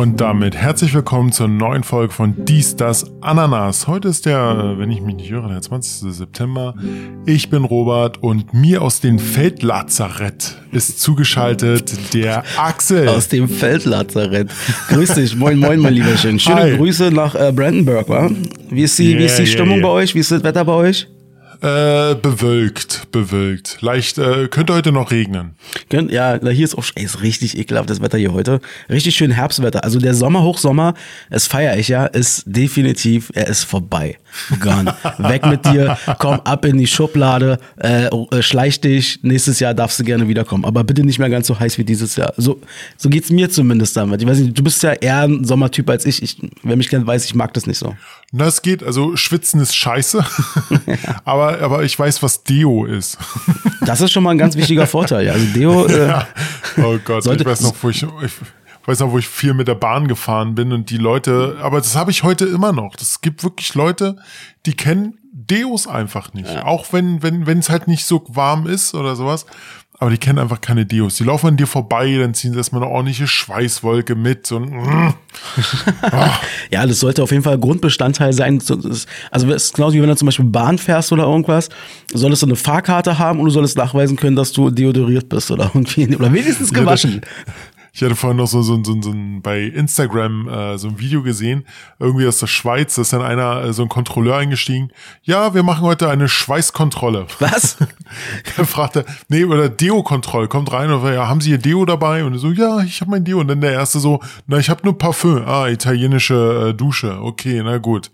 Und damit herzlich willkommen zur neuen Folge von Dies, das Ananas. Heute ist der, wenn ich mich nicht irre, der 20. September. Ich bin Robert und mir aus dem Feldlazarett ist zugeschaltet der Axel. Aus dem Feldlazarett. Grüß dich, moin, moin, mein Lieberchen. Schöne Hi. Grüße nach äh, Brandenburg, wa? Wie ist die, wie ist die Yeah, yeah, Stimmung yeah. bei euch? Wie ist das Wetter bei euch? Äh, bewölkt, bewölkt. Leicht, äh, könnte heute noch regnen. Könnt- Ja, hier ist auch ey, ist richtig ekelhaft das Wetter hier heute. Richtig schön Herbstwetter. Also der Sommer, Hochsommer, das feiere ich ja, ist definitiv, er ist vorbei. Gone. Weg mit dir, komm ab in die Schublade, äh, äh, schleich dich, nächstes Jahr darfst du gerne wiederkommen. Aber bitte nicht mehr ganz so heiß wie dieses Jahr. So, so geht's mir zumindest damit. Ich weiß nicht, du bist ja eher ein Sommertyp als ich. ich wer mich kennt, weiß, ich mag das nicht so. Na, es geht, also schwitzen ist scheiße. aber, aber ich weiß, was Deo ist. Das ist schon mal ein ganz wichtiger Vorteil. Ja. Also Deo, äh, Ja. Oh Gott, ich weiß noch, wo ich, ich weiß noch, wo ich viel mit der Bahn gefahren bin und die Leute, aber das habe ich heute immer noch. Es gibt wirklich Leute, die kennen Deos einfach nicht. Auch wenn, wenn, wenn es halt nicht so warm ist oder sowas. Aber die kennen einfach keine Deos. Die laufen an dir vorbei, dann ziehen sie erstmal eine ordentliche Schweißwolke mit und mm. Ja, das sollte auf jeden Fall Grundbestandteil sein. Also es ist genauso wie wenn du zum Beispiel Bahn fährst oder irgendwas, solltest du eine Fahrkarte haben und du solltest nachweisen können, dass du deodoriert bist oder irgendwie oder wenigstens gewaschen. Ich hatte vorhin noch so, so, so, so ein, bei Instagram äh, so ein Video gesehen, irgendwie aus der Schweiz, da ist dann einer, äh, so ein Kontrolleur eingestiegen. Ja, wir machen heute eine Schweißkontrolle. Was? Er fragte, nee, oder Deo-Kontroll, kommt rein und ja, haben Sie Ihr Deo dabei? Und so, ja, ich habe mein Deo. Und dann der erste so, na, ich habe nur Parfüm. Ah, italienische äh, Dusche. Okay, na gut.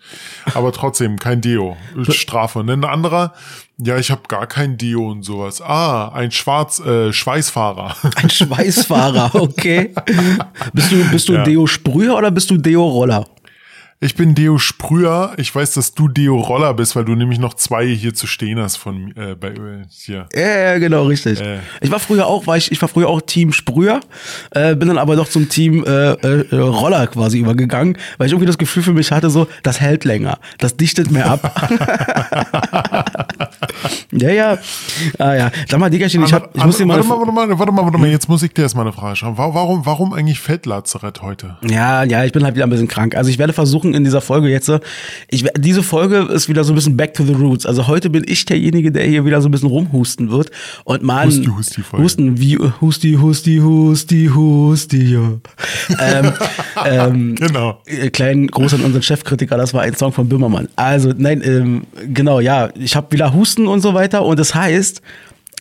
Aber trotzdem, kein Deo. Strafe. Und dann ein anderer, ja, ich habe gar kein Deo und sowas. Ah, ein Schwarz, äh, Schweißfahrer. Ein Schweißfahrer, okay. Bist du, bist du Ja. Deo-Sprüher oder bist du Deo-Roller? Ich bin Deo-Sprüher. Ich weiß, dass du Deo-Roller bist, weil du nämlich noch zwei hier zu stehen hast von äh, bei äh, hier. Ja, ja, genau, richtig. Äh. Ich war früher auch, war ich, ich war früher auch Team Sprüher, äh, bin dann aber doch zum Team äh, äh, Roller quasi übergegangen, weil ich irgendwie das Gefühl für mich hatte, so, das hält länger, das dichtet mehr ab. ja, ja. Ah ja. Sag mal, Diggerchen, ich, hab, ich muss dir mal. warte mal, warte mal, warte mal, warte mal, jetzt muss ich dir erstmal eine Frage. Wa- Warum, warum eigentlich Feldlazarett heute? Ja, ja, ich bin halt wieder ein bisschen krank. Also ich werde versuchen in dieser Folge jetzt, ich, diese Folge ist wieder so ein bisschen back to the roots. Also heute bin ich derjenige, der hier wieder so ein bisschen rumhusten wird und mal Husti, Husti Folge. Husten wie Husti, Husti, Husti, Husti, ja. ähm, ähm, Genau. äh, kleinen Gruß an unseren Chefkritiker, das war ein Song von Böhmermann. Also, nein, ähm, genau, ja, ich habe wieder Husten und so weiter. Und das heißt,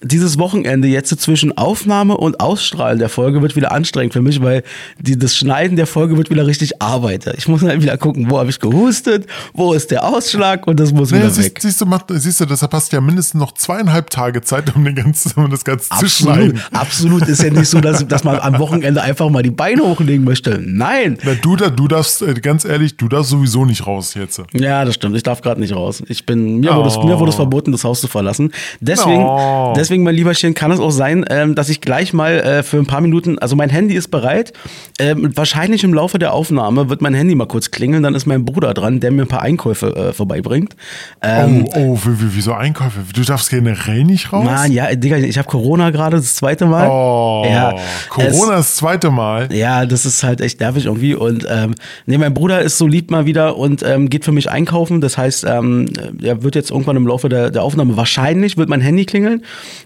dieses Wochenende jetzt zwischen Aufnahme und Ausstrahlen der Folge wird wieder anstrengend für mich, weil die, das Schneiden der Folge wird wieder richtig Arbeit. Ich muss halt wieder gucken, wo habe ich gehustet, wo ist der Ausschlag und das muss Naja, wieder siehst, weg. siehst, du, macht, siehst du, deshalb hast du ja mindestens noch zweieinhalb Tage Zeit, um, den ganzen, um das Ganze zu Absolut, schneiden. absolut ist ja nicht so, dass, dass man am Wochenende einfach mal die Beine hochlegen möchte. Nein. Na, du, du darfst, äh, ganz ehrlich, du darfst sowieso nicht raus jetzt. Ja, das stimmt. Ich darf gerade nicht raus. Ich bin mir wurde es Oh. mir wurde es verboten, das Haus zu verlassen. Deswegen, Oh. deswegen, mein Lieberchen, kann es auch sein, ähm, dass ich gleich mal äh, für ein paar Minuten, also mein Handy ist bereit. Ähm, wahrscheinlich im Laufe der Aufnahme wird mein Handy mal kurz klingeln. Dann ist mein Bruder dran, der mir ein paar Einkäufe äh, vorbeibringt. Ähm, oh, oh, wie, wie, wieso Einkäufe? Du darfst generell nicht raus? Mann, ja, Digga, ich habe Corona gerade das zweite Mal. Oh, ja, Corona das zweite Mal. Ja, das ist halt echt nervig irgendwie. Und ähm, nee, mein Bruder ist so lieb mal wieder und ähm, geht für mich einkaufen. Das heißt, ähm, er wird jetzt irgendwann im Laufe der, der Aufnahme wahrscheinlich wird mein Handy klingeln.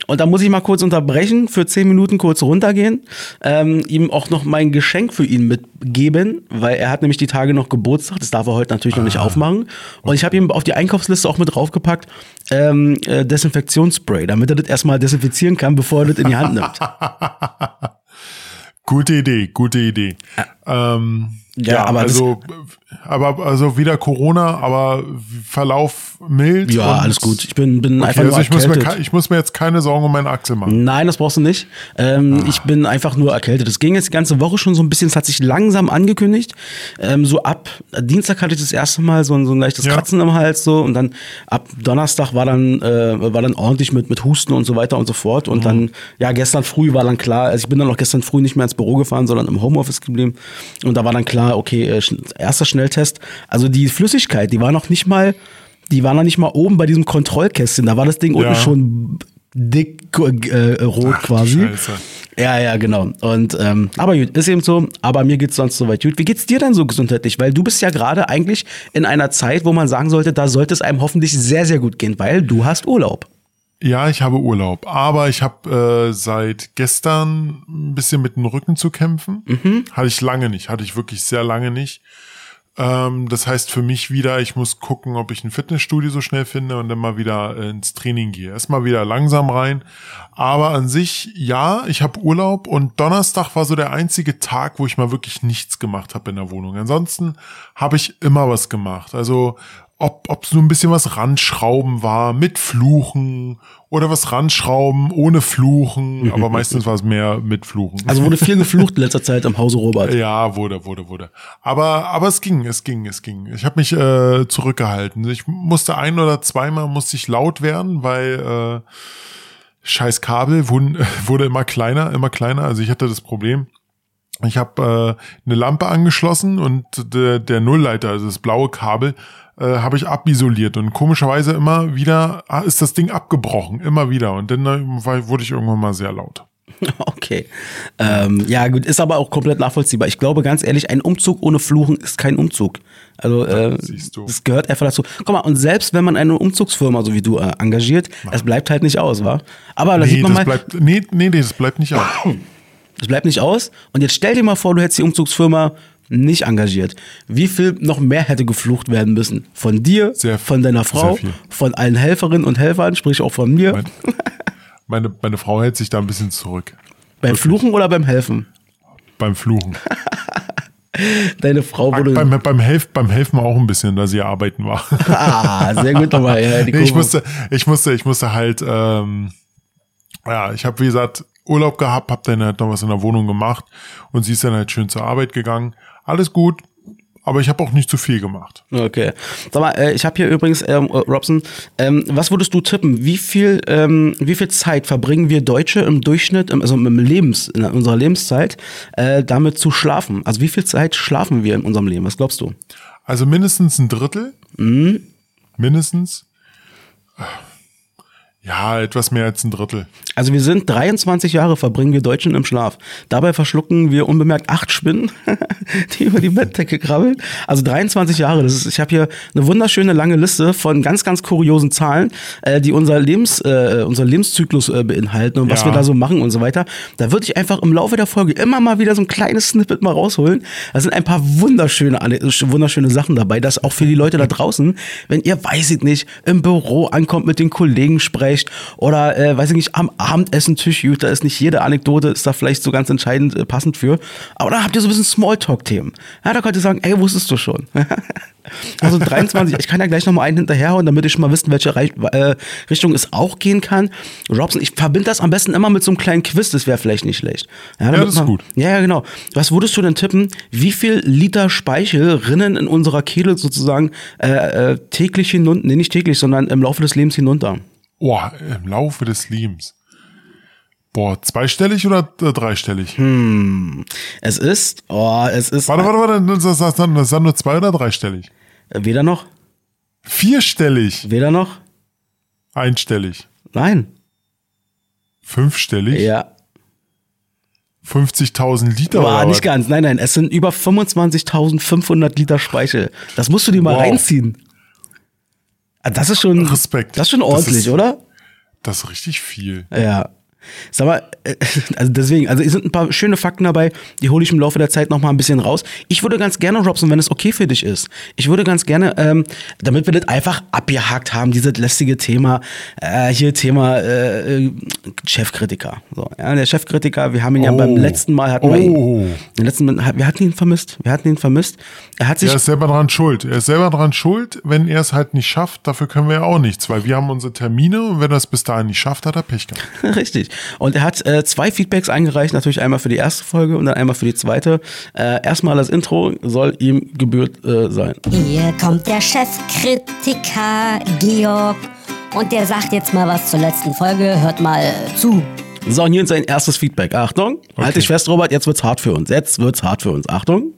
Und da muss ich mal kurz unterbrechen, für zehn Minuten kurz runtergehen, ähm, ihm auch noch mein Geschenk für ihn mitgeben, weil er hat nämlich die Tage noch Geburtstag. Das darf er heute natürlich noch nicht aufmachen. Und ich habe ihm auf die Einkaufsliste auch mit draufgepackt ähm, äh, Desinfektionsspray, damit er das erstmal desinfizieren kann, bevor er das in die Hand nimmt. Gute Idee, gute Idee. Ähm, Ja, ja, aber also, aber also wieder Corona, aber Verlauf mild. Ja, alles gut. Ich bin, bin Okay, einfach also nur ich muss, mir, erkältet. ich muss mir jetzt keine Sorgen um meinen Axel machen. Nein, das brauchst du nicht. Ähm, Ich bin einfach nur erkältet. Es ging jetzt die ganze Woche schon so ein bisschen, es hat sich langsam angekündigt. Ähm, so ab Dienstag hatte ich das erste Mal so ein, so ein leichtes Ja. Kratzen im Hals so und dann ab Donnerstag war dann, äh, war dann ordentlich mit, mit Husten und so weiter und so fort. Und dann, ja, gestern früh war dann klar, also ich bin dann auch gestern früh nicht mehr ins Büro gefahren, sondern im Homeoffice geblieben. Und da war dann klar, okay, äh, erster Schnelltest. Also die Flüssigkeit, die war noch nicht mal, die war noch nicht mal oben bei diesem Kontrollkästchen. Da war das Ding Ja. unten schon dick äh, rot Ach, quasi. Scheiße. Ja, ja, genau. Und ähm, aber gut, ist eben so. Aber mir geht's sonst soweit gut. Wie geht's dir denn so gesundheitlich? Weil du bist ja gerade eigentlich in einer Zeit, wo man sagen sollte, da sollte es einem hoffentlich sehr, sehr gut gehen, weil du hast Urlaub. Ja, ich habe Urlaub, aber ich habe äh, seit gestern ein bisschen mit dem Rücken zu kämpfen. Mhm. Hatte ich lange nicht, hatte ich wirklich sehr lange nicht. Ähm, das heißt für mich wieder, ich muss gucken, ob ich ein Fitnessstudio so schnell finde und dann mal wieder äh, ins Training gehe. Erstmal wieder langsam rein. Aber an sich, ja, ich habe Urlaub und Donnerstag war so der einzige Tag, wo ich mal wirklich nichts gemacht habe in der Wohnung. Ansonsten habe ich immer was gemacht. Also ob ob so ein bisschen was ranschrauben war mit Fluchen oder was ranschrauben ohne Fluchen, aber meistens war es mehr mit Fluchen. Also wurde viel geflucht in letzter Zeit im Hause Robert. Ja, wurde, wurde, wurde. Aber aber es ging, es ging, es ging. Ich habe mich äh, zurückgehalten. Ich musste ein oder zweimal musste ich laut werden, weil äh, scheiß Kabel wurden, wurde immer kleiner, immer kleiner. Also ich hatte das Problem ich habe äh, eine Lampe angeschlossen und der, der Nullleiter, also das blaue Kabel, äh, habe ich abisoliert und komischerweise immer wieder ah, ist das Ding abgebrochen, immer wieder und dann äh, wurde ich irgendwann mal sehr laut. Okay. Ähm, ja, gut, ist aber auch komplett nachvollziehbar. Ich glaube, ganz ehrlich, ein Umzug ohne Fluchen ist kein Umzug. Also, äh, das gehört einfach dazu. Guck mal, und selbst wenn man eine Umzugsfirma, so wie du, äh, engagiert, es bleibt halt nicht aus, wa? Aber da nee, sieht man das mal. Bleibt, nee, nee, nee, das bleibt nicht aus. Das bleibt nicht aus. Und jetzt stell dir mal vor, du hättest die Umzugsfirma nicht engagiert. Wie viel noch mehr hätte geflucht werden müssen? Von dir, Sehr- von deiner Frau, von allen Helferinnen und Helfern, sprich auch von mir. Mein, meine, meine Frau hält sich da ein bisschen zurück beim Fluchen oder beim Helfen? beim Fluchen. Deine Frau wurde. beim, beim, Helf, beim Helfen auch ein bisschen, da sie arbeiten war. ah, sehr gut nochmal. Ja, ich musste, ich musste, ich musste halt, ähm, ja, ich habe wie gesagt Urlaub gehabt, habe dann halt noch was in der Wohnung gemacht und sie ist dann halt schön zur Arbeit gegangen. Alles gut, aber ich habe auch nicht zu viel gemacht. Okay. Sag mal, äh, ich habe hier übrigens, ähm, äh, Robson, ähm, was würdest du tippen? Wie viel, ähm, wie viel Zeit verbringen wir Deutsche im Durchschnitt, also im Lebens, in unserer Lebenszeit, äh, damit zu schlafen? Also wie viel Zeit schlafen wir in unserem Leben? Was glaubst du? Also mindestens ein Drittel. Mhm. Mindestens. Ja, etwas mehr als ein Drittel. Also wir sind 23 Jahre verbringen wir Deutschen im Schlaf. Dabei verschlucken wir unbemerkt acht Spinnen, die über die Bettdecke krabbeln. Also 23 Jahre. Das ist, ich habe hier eine wunderschöne lange Liste von ganz, ganz kuriosen Zahlen, äh, die unser Lebens, äh, unser Lebenszyklus äh, beinhalten und was Ja. wir da so machen und so weiter. Da würde ich einfach im Laufe der Folge immer mal wieder so ein kleines Snippet mal rausholen. Da sind ein paar wunderschöne, wunderschöne Sachen dabei. Das auch für die Leute da draußen, wenn ihr, weiß ich nicht, im Büro ankommt, mit den Kollegen sprecht oder, äh, weiß ich nicht, am Abendessentisch, da ist nicht jede Anekdote, ist da vielleicht so ganz entscheidend äh, passend für. Aber da habt ihr so ein bisschen Smalltalk-Themen. Ja, da könnt ihr sagen, ey, wusstest du schon. also 23, ich kann ja gleich nochmal einen hinterherhauen, damit ich schon mal wissen, welche Reich, äh, Richtung es auch gehen kann. Robson, ich verbinde das am besten immer mit so einem kleinen Quiz, das wäre vielleicht nicht schlecht. damit das ist man- gut. Ja, ja, genau. Was würdest du denn tippen, wie viel Liter Speichel rinnen in unserer Kehle sozusagen äh, äh, täglich hinunter, nee, nicht täglich, sondern im Laufe des Lebens hinunter? Boah, im Laufe des Lebens. Boah, zweistellig oder äh, dreistellig? Es ist, oh, es ist Warte, warte, warte, das ist, das das dann nur zwei- oder dreistellig? äh, weder noch, Vierstellig, weder noch, einstellig, nein. fünfstellig, Ja, 50.000 Liter war oder nicht ganz. Nein, nein, es sind über 25.500 Liter Speichel. Das musst du dir mal Wow. reinziehen. Ah, Das ist schon, Respekt. Das ist schon Das ordentlich, ist- oder? Das ist richtig viel. Ja. Sag mal, äh, also deswegen, also es sind ein paar schöne Fakten dabei, die hole ich im Laufe der Zeit noch mal ein bisschen raus. Ich würde ganz gerne, Robson, wenn es okay für dich ist, ich würde ganz gerne, ähm, damit wir das einfach abgehakt haben, dieses lästige Thema, äh, hier Thema äh, äh, Chefkritiker. So, ja, der Chefkritiker, wir haben ihn ja Oh. beim letzten Mal, hatten wir Oh. ihn, den letzten Mal, wir hatten ihn vermisst, wir hatten ihn vermisst. Er hat sich Er ist selber dran schuld. Er ist selber dran schuld, wenn er es halt nicht schafft. Dafür können wir ja auch nichts, weil wir haben unsere Termine und wenn er es bis dahin nicht schafft, hat er Pech gehabt. Richtig. Und er hat äh, zwei Feedbacks eingereicht, natürlich einmal für die erste Folge und dann einmal für die zweite. Äh, erstmal das Intro soll ihm gebührt äh, sein. Hier kommt der Chefkritiker Georg und der sagt jetzt mal was zur letzten Folge. Hört mal zu. So, und hier sein erstes Feedback. Achtung, halt dich fest, Robert, jetzt wird's hart für uns. Jetzt wird's hart für uns. Achtung.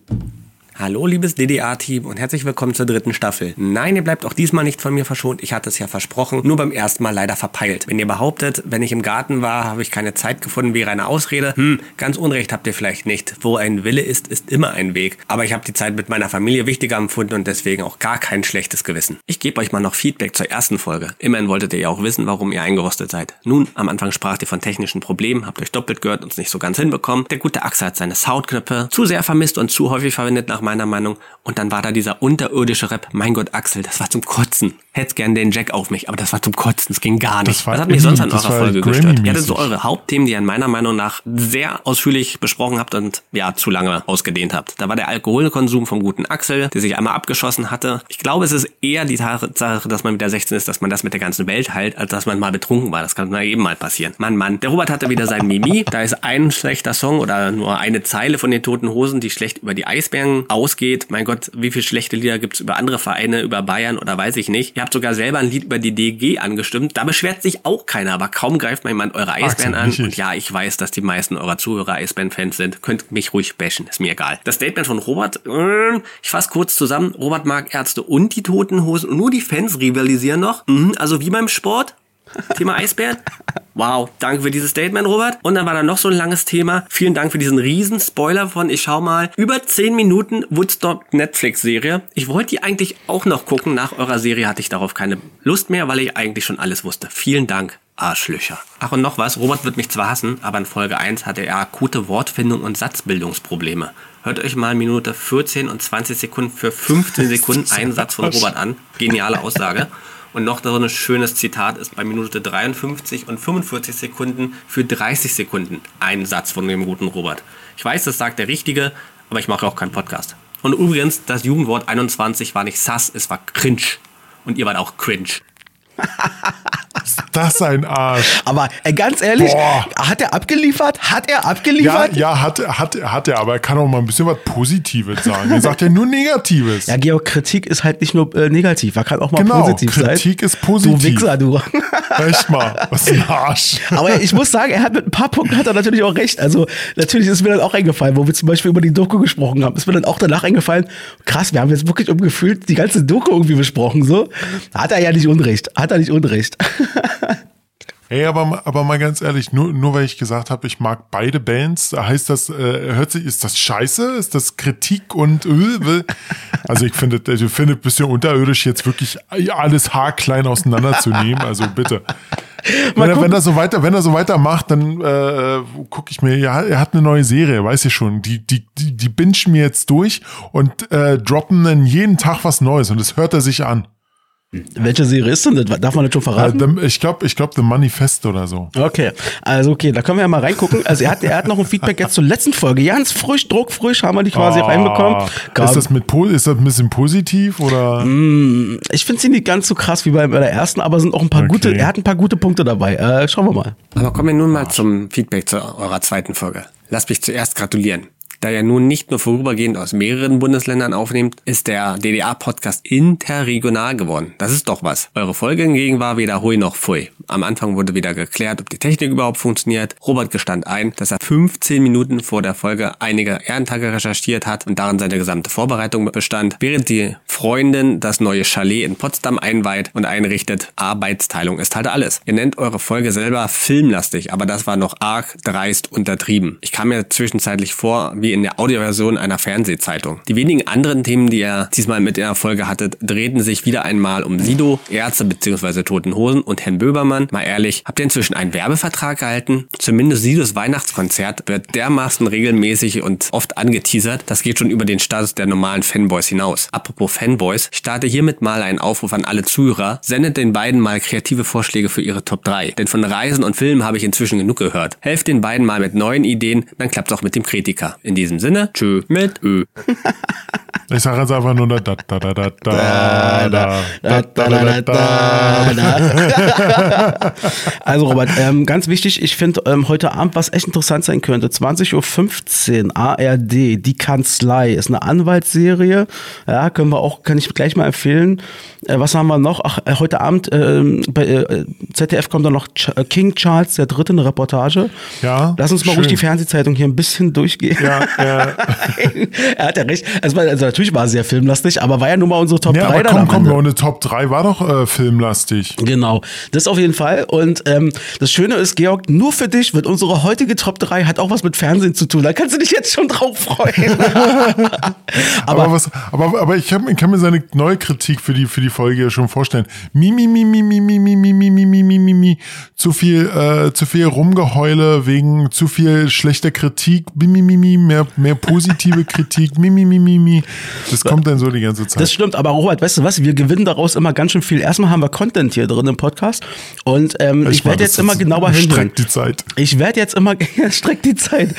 Hallo, liebes DDA-Team und herzlich willkommen zur dritten Staffel. Nein, ihr bleibt auch diesmal nicht von mir verschont. Ich hatte es ja versprochen, nur beim ersten Mal leider verpeilt. Wenn ihr behauptet, wenn ich im Garten war, habe ich keine Zeit gefunden, wäre eine Ausrede. Hm, ganz unrecht habt ihr vielleicht nicht. Wo ein Wille ist, ist immer ein Weg. Aber ich habe die Zeit mit meiner Familie wichtiger empfunden und deswegen auch gar kein schlechtes Gewissen. Ich gebe euch mal noch Feedback zur ersten Folge. Immerhin wolltet ihr ja auch wissen, warum ihr eingerostet seid. Nun, am Anfang spracht ihr von technischen Problemen, habt euch doppelt gehört und es nicht so ganz hinbekommen. Der gute Axel hat seine Soundknöpfe zu sehr vermisst und zu häufig verwendet nach meiner Meinung. Und dann war da dieser unterirdische Rap. Mein Gott, Axel, das war zum Kotzen. Hätt's gern den Jack auf mich, aber das war zum Kotzen. Es ging gar nicht. Das war Was hat mich sonst an eurer Folge gestört? Ihr hattet so eure Hauptthemen, die ihr in meiner Meinung nach sehr ausführlich besprochen habt und ja, zu lange ausgedehnt habt. Da war der Alkoholkonsum vom guten Axel, der sich einmal abgeschossen hatte. Ich glaube, es ist eher die Tatsache, dass man mit der 16 ist, dass man das mit der ganzen Welt heilt, als dass man mal betrunken war. Das kann eben mal passieren. Mann, Mann. Der Robert hatte wieder sein Mimi. Da ist ein schlechter Song oder nur eine Zeile von den Toten Hosen, die schlecht über die Eisbären ausgeht. Mein Gott, wie viele schlechte Lieder gibt's über andere Vereine, über Bayern oder weiß ich nicht. Ihr habt sogar selber ein Lied über die DG angestimmt. Da beschwert sich auch keiner, aber kaum greift mal jemand eure Eisbären an. Und ja, ich weiß, dass die meisten eurer Zuhörer Eisbären-Fans sind. Könnt mich ruhig bashen, ist mir egal. Das Statement von Robert, äh, ich fasse kurz zusammen. Robert mag Ärzte und die Toten Hosen und nur die Fans rivalisieren noch. Mhm, also wie beim Sport. Thema Eisbären. Wow, danke für dieses Statement, Robert. Und dann war da noch so ein langes Thema. Vielen Dank für diesen riesen Spoiler von, ich schau mal, über 10 Minuten Woodstock Netflix-Serie. Ich wollte die eigentlich auch noch gucken. Nach eurer Serie hatte ich darauf keine Lust mehr, weil ich eigentlich schon alles wusste. Vielen Dank. Arschlöcher. Ach und noch was, Robert wird mich zwar hassen, aber in Folge 1 hatte er akute Wortfindung und Satzbildungsprobleme. Hört euch mal Minute 14 und 20 Sekunden für 15 Sekunden einen Satz von Robert an. Geniale Aussage. Und noch so ein schönes Zitat ist bei Minute 53 und 45 Sekunden für 30 Sekunden ein Satz von dem guten Robert. Ich weiß, das sagt der Richtige, aber ich mache auch keinen Podcast. Und übrigens, das Jugendwort 21 war nicht sass, es war cringe. Und ihr wart auch cringe. Das ein Arsch. Aber äh, ganz ehrlich, Boah. hat er abgeliefert? Hat er Ja, abgeliefert? ja, hat, hat, hat er, aber er kann auch mal ein bisschen was Positives sagen. Er sagt ja nur Negatives. Ja, Georg, Kritik ist halt nicht nur äh, negativ, er kann auch mal Genau, positiv sein. Kritik ist Du positiv. Wichser, du. Echt mal, was ein Arsch. Aber ich muss sagen, er hat mit ein paar Punkten hat er natürlich auch recht. Also natürlich ist mir dann auch eingefallen, wo wir zum Beispiel über die Doku gesprochen haben, ist mir dann auch danach eingefallen, krass, wir haben jetzt wirklich umgefühlt die ganze Doku irgendwie besprochen. So hat er ja nicht Unrecht. Hat er nicht Unrecht. Ey, aber, aber mal ganz ehrlich, nur, nur weil ich gesagt habe, ich mag beide Bands, heißt das, äh, hört sich, ist das scheiße? Ist das Kritik und äh, Also ich finde, also ich finde ein bisschen unterirdisch, jetzt wirklich alles haarklein auseinanderzunehmen. Also bitte. Wenn er, wenn er so weiter, wenn er so weitermacht, dann äh, gucke ich mir, ja, er hat eine neue Serie, weiß ich schon. Die, die, die, die bingen mir jetzt durch und äh, droppen dann jeden Tag was Neues und das hört er sich an. Welche Serie ist denn das? Darf man das schon Äh, verraten? the, ich glaube, ich glaube, The Manifest oder so. Okay, also okay, da können wir ja mal reingucken. Also er hat, er hat noch ein Feedback jetzt zur letzten Folge. Ganz frisch, druckfrisch haben wir die quasi reinbekommen. Ah, Ist das, mit, ist das ein bisschen positiv oder? Ich finde sie nicht ganz so krass wie bei, bei der ersten, aber sind auch ein paar Okay. gute, er hat ein paar gute Punkte dabei. Äh, schauen wir mal. Aber kommen wir nun mal zum Feedback zu eurer zweiten Folge. Lasst mich zuerst gratulieren. Da ihr nun nicht nur vorübergehend aus mehreren Bundesländern aufnehmt, ist der DDA-Podcast interregional geworden. Das ist doch was. Eure Folge hingegen war weder hui noch pfui. Am Anfang wurde wieder geklärt, ob die Technik überhaupt funktioniert. Robert gestand ein, dass er 15 Minuten vor der Folge einige Ehrentage recherchiert hat und darin seine gesamte Vorbereitung bestand, während die Freundin das neue Chalet in Potsdam einweiht und einrichtet. Arbeitsteilung ist halt alles. Ihr nennt eure Folge selber filmlastig, aber das war noch arg dreist untertrieben. Ich kam mir zwischenzeitlich vor wie in der Audioversion einer Fernsehzeitung. Die wenigen anderen Themen, die ihr diesmal mit in der Folge hattet, drehten sich wieder einmal um Sido, Ärzte bzw. Toten Hosen und Herrn Böbermann. Mal ehrlich, habt ihr inzwischen einen Werbevertrag gehalten? Zumindest Sidos Weihnachtskonzert wird dermaßen regelmäßig und oft angeteasert, das geht schon über den Status der normalen Fanboys hinaus. Apropos Fanboys, starte hiermit mal einen Aufruf an alle Zuhörer, sendet den beiden mal kreative Vorschläge für ihre Top 3. Denn von Reisen und Filmen habe ich inzwischen genug gehört. Helft den beiden mal mit neuen Ideen, dann klappt's auch mit dem Kritiker. In diesem Sinne, tschö mit Ö. Ich sage jetzt einfach nur da da da da da da da da da da da Also Robert, ähm, ganz wichtig, ich finde ähm, heute Abend, was echt interessant sein könnte, 20.15 Uhr ARD, Die Kanzlei, ist eine Anwaltsserie, ja, können wir auch, kann ich gleich mal empfehlen. Äh, was haben wir noch? Ach, äh, heute Abend ähm, bei äh, ZDF kommt dann noch Ch äh, King Charles der Dritte, eine Reportage. Ja, Lass uns mal schön. ruhig die Fernsehzeitung hier ein bisschen durchgehen. Ja, ja. er hat ja recht. Also, also natürlich war es sehr filmlastig, aber war ja nun mal unsere Top ja 3 aber komm, komm, Ende. eine Top 3 war doch äh, filmlastig. Genau, das auf jeden Fall. Und ähm, das Schöne ist, Georg, nur für dich wird unsere heutige Top 3 hat auch was mit Fernsehen zu tun. Da kannst du dich jetzt schon drauf freuen. Aber, aber, was, aber, aber ich, hab, ich kann mir seine neue Kritik für die, für die Folge ja schon vorstellen. Mi, mi, mi, mi, mi, mi, mi, mi, mi, mi, mi, mi, mi, mi. Zu viel, äh, zu viel Rumgeheule wegen zu viel schlechter Kritik. Mi, mi, mi, mi, mehr, mehr positive Kritik. Mi, mi, mi, mi, mi. Das kommt dann so die ganze Zeit. Das stimmt, aber Robert, weißt du was? Wir gewinnen daraus immer ganz schön viel. Erstmal haben wir Content hier drin im Podcast und ähm, ich, mach werde jetzt immer genauer hinhören. Streckt die Zeit. Ich werde jetzt immer, streckt die Zeit.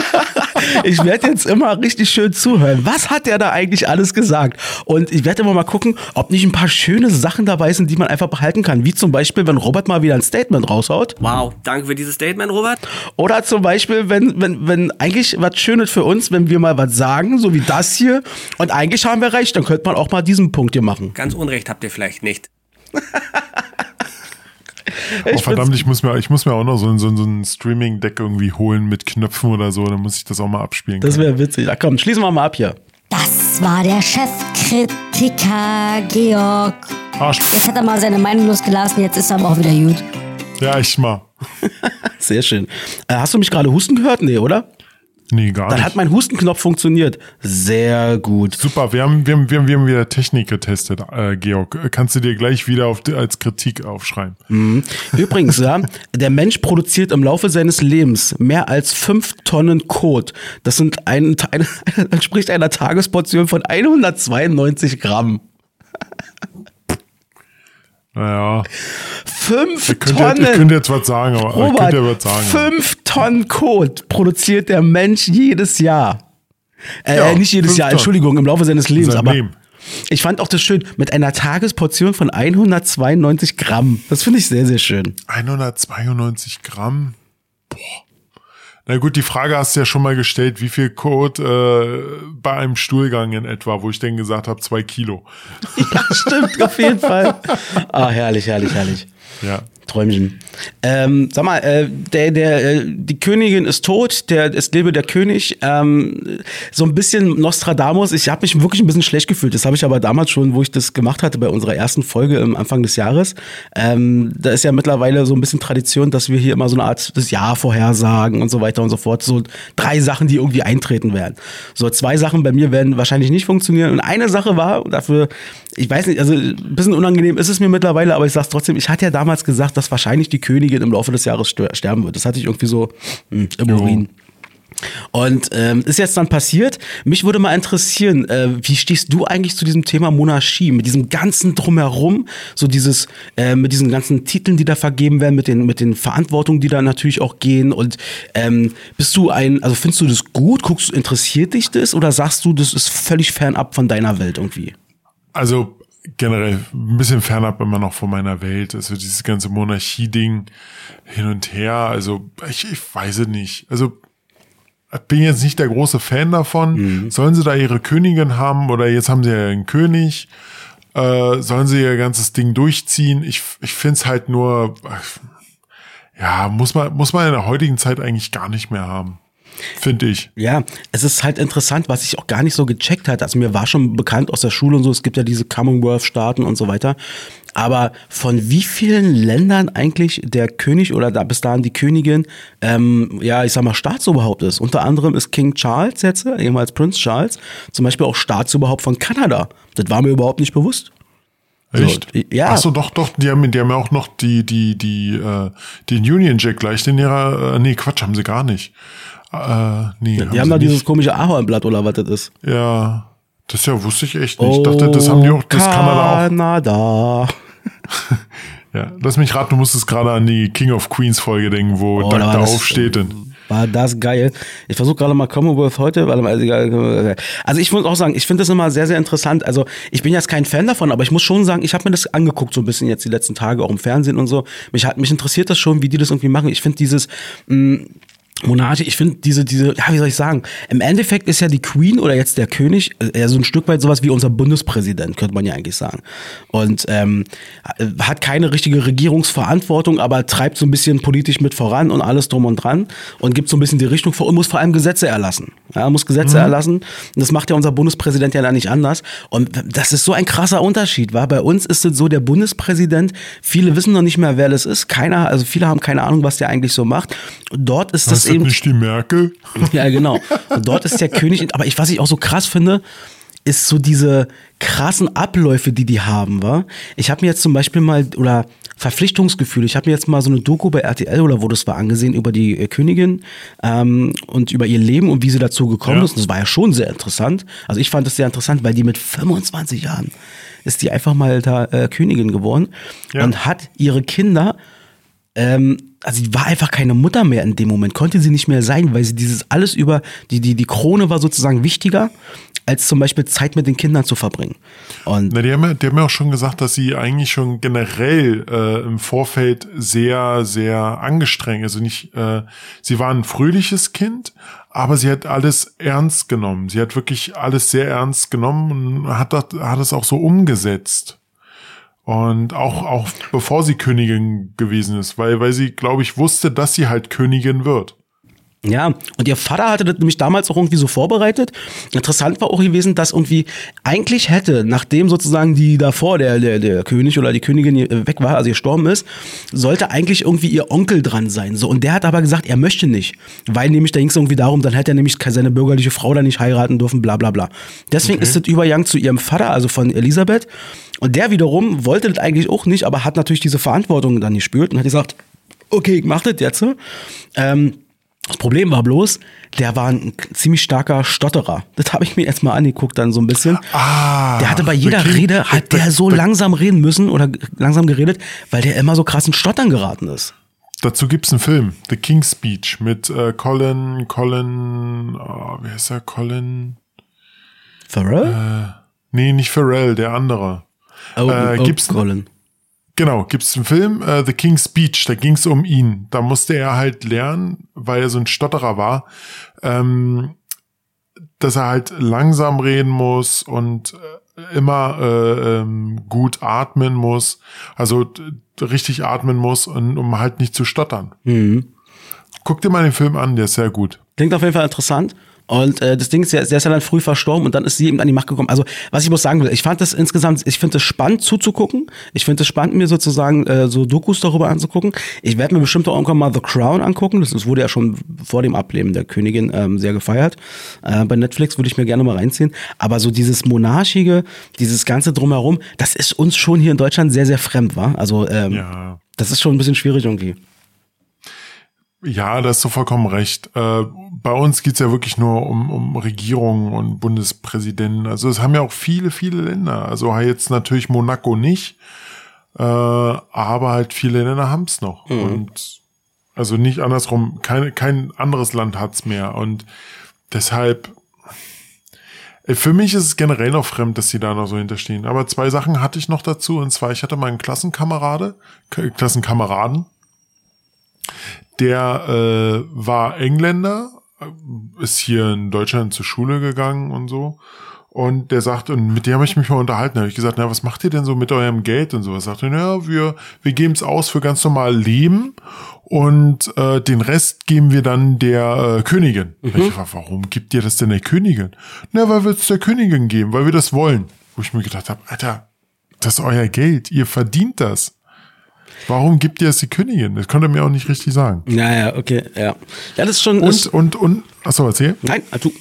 ich werde jetzt immer richtig schön zuhören. Was hat der da eigentlich alles gesagt? Und ich werde immer mal gucken, ob nicht ein paar schöne Sachen dabei sind, die man einfach behalten kann. Wie zum Beispiel, wenn Robert mal wieder ein Statement raushaut. Wow, danke für dieses Statement, Robert. Oder zum Beispiel, wenn, wenn, wenn eigentlich was Schönes für uns, wenn wir mal was sagen, so wie das hier, und eigentlich haben wir recht, dann könnte man auch mal diesen Punkt hier machen. Ganz Unrecht habt ihr vielleicht nicht. Oh, verdammt, ich muss, mir, ich muss mir auch noch so, ein- so, ein- so ein Streaming-Deck irgendwie holen mit Knöpfen oder so. Dann muss ich das auch mal abspielen. Das wäre witzig. Na komm, schließen wir mal ab hier. Das war der Chefkritiker Georg. Arsch. Jetzt hat er mal seine Meinung losgelassen, jetzt ist er aber auch wieder gut. Ja, ich mal. Sehr schön. Äh, hast du mich gerade husten gehört? Nee, oder? Nee, gar Dann nicht. hat mein Hustenknopf funktioniert. Sehr gut. Super, wir haben, wir haben, wir haben, wir haben wieder Technik getestet, äh, Georg. Kannst du dir gleich wieder auf, als Kritik aufschreiben. Übrigens, ja, der Mensch produziert im Laufe seines Lebens mehr als fünf Tonnen Kot. Das sind ein, ein, entspricht einer Tagesportion von 192 Gramm. Naja, Fünf ihr könnt, ja, Tonnen! ihr könnt jetzt was sagen, aber Robert, ja was sagen. fünf Tonnen Kot produziert der Mensch jedes Jahr. Äh, Ja, äh, nicht jedes Jahr, Tonnen. Entschuldigung, im Laufe seines Lebens. Sein aber Leben. ich fand auch das schön, mit einer Tagesportion von 192 Gramm. Das finde ich sehr, sehr schön. 192 Gramm? Boah. Na gut, die Frage hast du ja schon mal gestellt, wie viel Kot äh, bei einem Stuhlgang in etwa, wo ich dann gesagt habe, zwei Kilo. Ja, stimmt, auf jeden Fall. Ah, herrlich, herrlich, herrlich. Ja. Träumchen. Ähm, sag mal, äh, der, der, äh, die Königin ist tot, der, es lebe der König. Ähm, so ein bisschen Nostradamus. Ich habe mich wirklich ein bisschen schlecht gefühlt. Das habe ich aber damals schon, wo ich das gemacht hatte bei unserer ersten Folge am Anfang des Jahres. Ähm, da ist ja mittlerweile so ein bisschen Tradition, dass wir hier immer so eine Art das Jahr vorhersagen und so weiter und so fort. So drei Sachen, die irgendwie eintreten werden. So zwei Sachen bei mir werden wahrscheinlich nicht funktionieren. Und eine Sache war, dafür, ich weiß nicht, also ein bisschen unangenehm ist es mir mittlerweile, aber ich sag's trotzdem, ich hatte ja damals gesagt, dass wahrscheinlich die Königin im Laufe des Jahres sterben wird. Das hatte ich irgendwie so hm, im Jo. Urin. Und ähm, ist jetzt dann passiert. Mich würde mal interessieren, äh, wie stehst du eigentlich zu diesem Thema Monarchie, mit diesem ganzen drumherum, so dieses, äh, mit diesen ganzen Titeln, die da vergeben werden, mit den, mit den Verantwortungen, die da natürlich auch gehen. Und ähm, bist du ein, also findest du das gut? Guckst, du, interessiert dich das oder sagst du, das ist völlig fernab von deiner Welt irgendwie? Also generell ein bisschen fernab immer noch von meiner Welt. Also dieses ganze Monarchie-Ding hin und her. Also ich, ich weiß es nicht. Also ich bin jetzt nicht der große Fan davon. Sollen sie da ihre Königin haben oder jetzt haben sie ja einen König? Äh, sollen sie ihr ganzes Ding durchziehen? Ich, ich finde es halt nur, ja, muss man, muss man in der heutigen Zeit eigentlich gar nicht mehr haben. Finde ich. Ja, es ist halt interessant, was ich auch gar nicht so gecheckt hatte. Also mir war schon bekannt aus der Schule und so, es gibt ja diese Commonwealth-Staaten und so weiter. Aber von wie vielen Ländern eigentlich der König oder da bis dahin die Königin, ähm, ja, ich sag mal, Staatsoberhaupt ist. Unter anderem ist King Charles jetzt, ehemals Prince Charles, zum Beispiel auch Staatsoberhaupt von Kanada. Das war mir überhaupt nicht bewusst. So, Echt? ja. Ach so, doch, doch, die haben, die haben ja auch noch die, die, die, äh, den Union Jack gleich in ihrer, äh, nee, Quatsch, haben sie gar nicht. Äh, nee, Die haben sie da dieses nicht. komische Ahornblatt oder was das ist. Ja, das ja wusste ich echt nicht. Ich dachte, das haben die auch, das Kanada auch. Kanada. Ja, lass mich raten, du musstest gerade an die King of Queens Folge denken, wo Oh, Doug da aufsteht. War das geil. Ich versuche gerade mal Commonwealth heute, weil also ich muss auch sagen, ich finde das immer sehr, sehr interessant. Also ich bin jetzt kein Fan davon, aber ich muss schon sagen, ich habe mir das angeguckt so ein bisschen jetzt die letzten Tage, auch im Fernsehen und so. Mich, hat, mich interessiert das schon, wie die das irgendwie machen. Ich finde dieses mh, mm, Monarchie, ich finde diese, diese, ja, wie soll ich sagen, im Endeffekt ist ja die Queen oder jetzt der König äh, ja so ein Stück weit sowas wie unser Bundespräsident, könnte man ja eigentlich sagen. Und ähm, hat keine richtige Regierungsverantwortung, aber treibt so ein bisschen politisch mit voran und alles drum und dran und gibt so ein bisschen die Richtung vor und muss vor allem Gesetze erlassen. Ja, muss Gesetze mhm. erlassen. Und das macht ja unser Bundespräsident ja da nicht anders. Und das ist so ein krasser Unterschied, war. Bei uns ist es so, der Bundespräsident, viele wissen noch nicht mehr, wer das ist. Keiner, also viele haben keine Ahnung, was der eigentlich so macht. Dort ist das eben. nicht die Merkel? Ja, genau. Und dort ist der König. Aber ich, was ich auch so krass finde, ist so diese krassen Abläufe, die die haben, war. Ich habe mir jetzt zum Beispiel mal, oder Verpflichtungsgefühl, ich habe mir jetzt mal so eine Doku bei RTL oder wo das war angesehen über die äh, Königin ähm, und über ihr Leben und wie sie dazu gekommen ja. ist. Und das war ja schon sehr interessant. Also ich fand das sehr interessant, weil die mit 25 Jahren ist die einfach mal da äh, Königin geworden ja. und hat ihre Kinder ähm, also sie war einfach keine Mutter mehr in dem Moment, konnte sie nicht mehr sein, weil sie dieses alles über, die, die, die Krone war sozusagen wichtiger, als zum Beispiel Zeit mit den Kindern zu verbringen. Und Na, die, haben ja, die haben ja auch schon gesagt, dass sie eigentlich schon generell äh, im Vorfeld sehr, sehr angestrengt, also nicht, äh, sie war ein fröhliches Kind, aber sie hat alles ernst genommen. Sie hat wirklich alles sehr ernst genommen und hat das, hat es auch so umgesetzt. Und auch, auch bevor sie Königin gewesen ist, weil, weil sie, glaube ich, wusste, dass sie halt Königin wird. Ja, und ihr Vater hatte das nämlich damals auch irgendwie so vorbereitet. Interessant war auch gewesen, dass irgendwie eigentlich hätte, nachdem sozusagen die davor, der, der, der König oder die Königin weg war, also gestorben ist, sollte eigentlich irgendwie ihr Onkel dran sein. So, und der hat aber gesagt, er möchte nicht. Weil nämlich, da ging es irgendwie darum, dann hätte er nämlich seine bürgerliche Frau da nicht heiraten dürfen, bla bla bla. Deswegen okay. ist das übergang zu ihrem Vater, also von Elisabeth. Und der wiederum wollte das eigentlich auch nicht, aber hat natürlich diese Verantwortung dann gespürt und hat gesagt, okay, ich mach das jetzt. Ähm, das Problem war bloß, der war ein ziemlich starker Stotterer. Das habe ich mir jetzt mal angeguckt dann so ein bisschen. Ah, der hatte bei jeder King, Rede, hat der so langsam reden müssen oder langsam geredet, weil der immer so krass in Stottern geraten ist. Dazu gibt's einen Film, The King's Speech, mit äh, Colin, Colin, oh, wie heißt er, Colin? Farrell? Äh, nee, nicht Farrell, der andere. Oh, äh, oh, gibt's Colin. Genau, gibt's einen Film, uh, The King's Speech, da ging's um ihn. Da musste er halt lernen, weil er so ein Stotterer war, ähm, dass er halt langsam reden muss und äh, immer äh, ähm, gut atmen muss, also richtig atmen muss, und, um halt nicht zu stottern. Mhm. Guck dir mal den Film an, der ist sehr gut. Klingt auf jeden Fall interessant. Und äh, das Ding ist, der, der ist ja dann früh verstorben und dann ist sie eben an die Macht gekommen. Also, was ich muss sagen will, ich fand das insgesamt, ich finde es spannend zuzugucken. Ich finde es spannend, mir sozusagen äh, so Dokus darüber anzugucken. Ich werde mir bestimmt auch irgendwann mal The Crown angucken. Das, das wurde ja schon vor dem Ableben der Königin ähm, sehr gefeiert. Äh, bei Netflix würde ich mir gerne mal reinziehen. Aber so dieses Monarchige, dieses Ganze drumherum, das ist uns schon hier in Deutschland sehr, sehr fremd, war. Also, ähm, ja. das ist schon ein bisschen schwierig irgendwie. Ja, da hast du vollkommen recht. Äh, bei uns geht's ja wirklich nur um, um Regierungen und Bundespräsidenten. Also es haben ja auch viele, viele Länder. Also jetzt natürlich Monaco nicht, äh, aber halt viele Länder haben's noch. Mhm. Und also nicht andersrum, kein, kein anderes Land hat's mehr. Und deshalb, äh, für mich ist es generell noch fremd, dass sie da noch so hinterstehen. Aber zwei Sachen hatte ich noch dazu. Und zwar, ich hatte meinen Klassenkamerade, Klassenkameraden, der äh, war Engländer, ist hier in Deutschland zur Schule gegangen und so. Und der sagt, und mit dem habe ich mich mal unterhalten, habe ich gesagt, na, was macht ihr denn so mit eurem Geld und so? Er sagte, ja, wir, wir geben es aus für ganz normal Leben und äh, den Rest geben wir dann der äh, Königin. Mhm. Ich frage, warum gibt ihr das denn der Königin? Na, weil wir es der Königin geben, weil wir das wollen. Wo ich mir gedacht habe, Alter, das ist euer Geld, ihr verdient das. Warum gibt ihr es die Königin? Das konnte mir auch nicht richtig sagen. Naja, okay, ja. Ja, das ist schon. Und, ist und, und, achso, erzähl. Nein, du.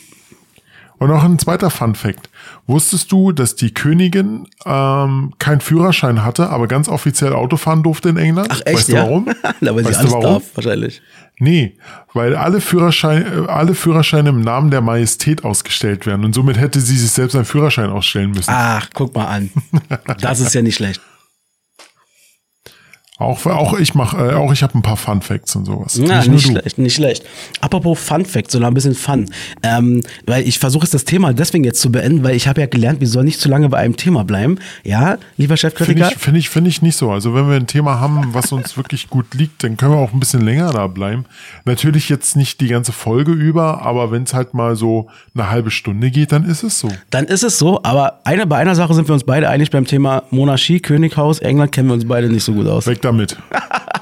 Und noch ein zweiter Fun Fact. Wusstest du, dass die Königin ähm, keinen Führerschein hatte, aber ganz offiziell Auto fahren durfte in England? Ach echt, weißt ja? du warum? Na, weil weißt sie alles warum? darf, wahrscheinlich. Nee, weil alle Führerscheine, alle Führerscheine im Namen der Majestät ausgestellt werden und somit hätte sie sich selbst einen Führerschein ausstellen müssen. Ach, guck mal an. Das ist ja nicht schlecht. Auch, auch ich mach, äh, auch ich habe ein paar Fun Facts und sowas. Ja, nicht, du. schlecht, nicht schlecht. Apropos Fun Fact, so ein bisschen Fun. Ähm, weil ich versuche jetzt das Thema deswegen jetzt zu beenden, weil ich habe ja gelernt, wir sollen nicht zu lange bei einem Thema bleiben. Ja, lieber Finde Chefkritiker? ich, finde ich, finde ich nicht so. Also wenn wir ein Thema haben, was uns wirklich gut liegt, dann können wir auch ein bisschen länger da bleiben. Natürlich jetzt nicht die ganze Folge über, aber wenn es halt mal so eine halbe Stunde geht, dann ist es so. Dann ist es so, aber eine, bei einer Sache sind wir uns beide einig beim Thema Monarchie, Könighaus, England kennen wir uns beide nicht so gut aus. Weg damit.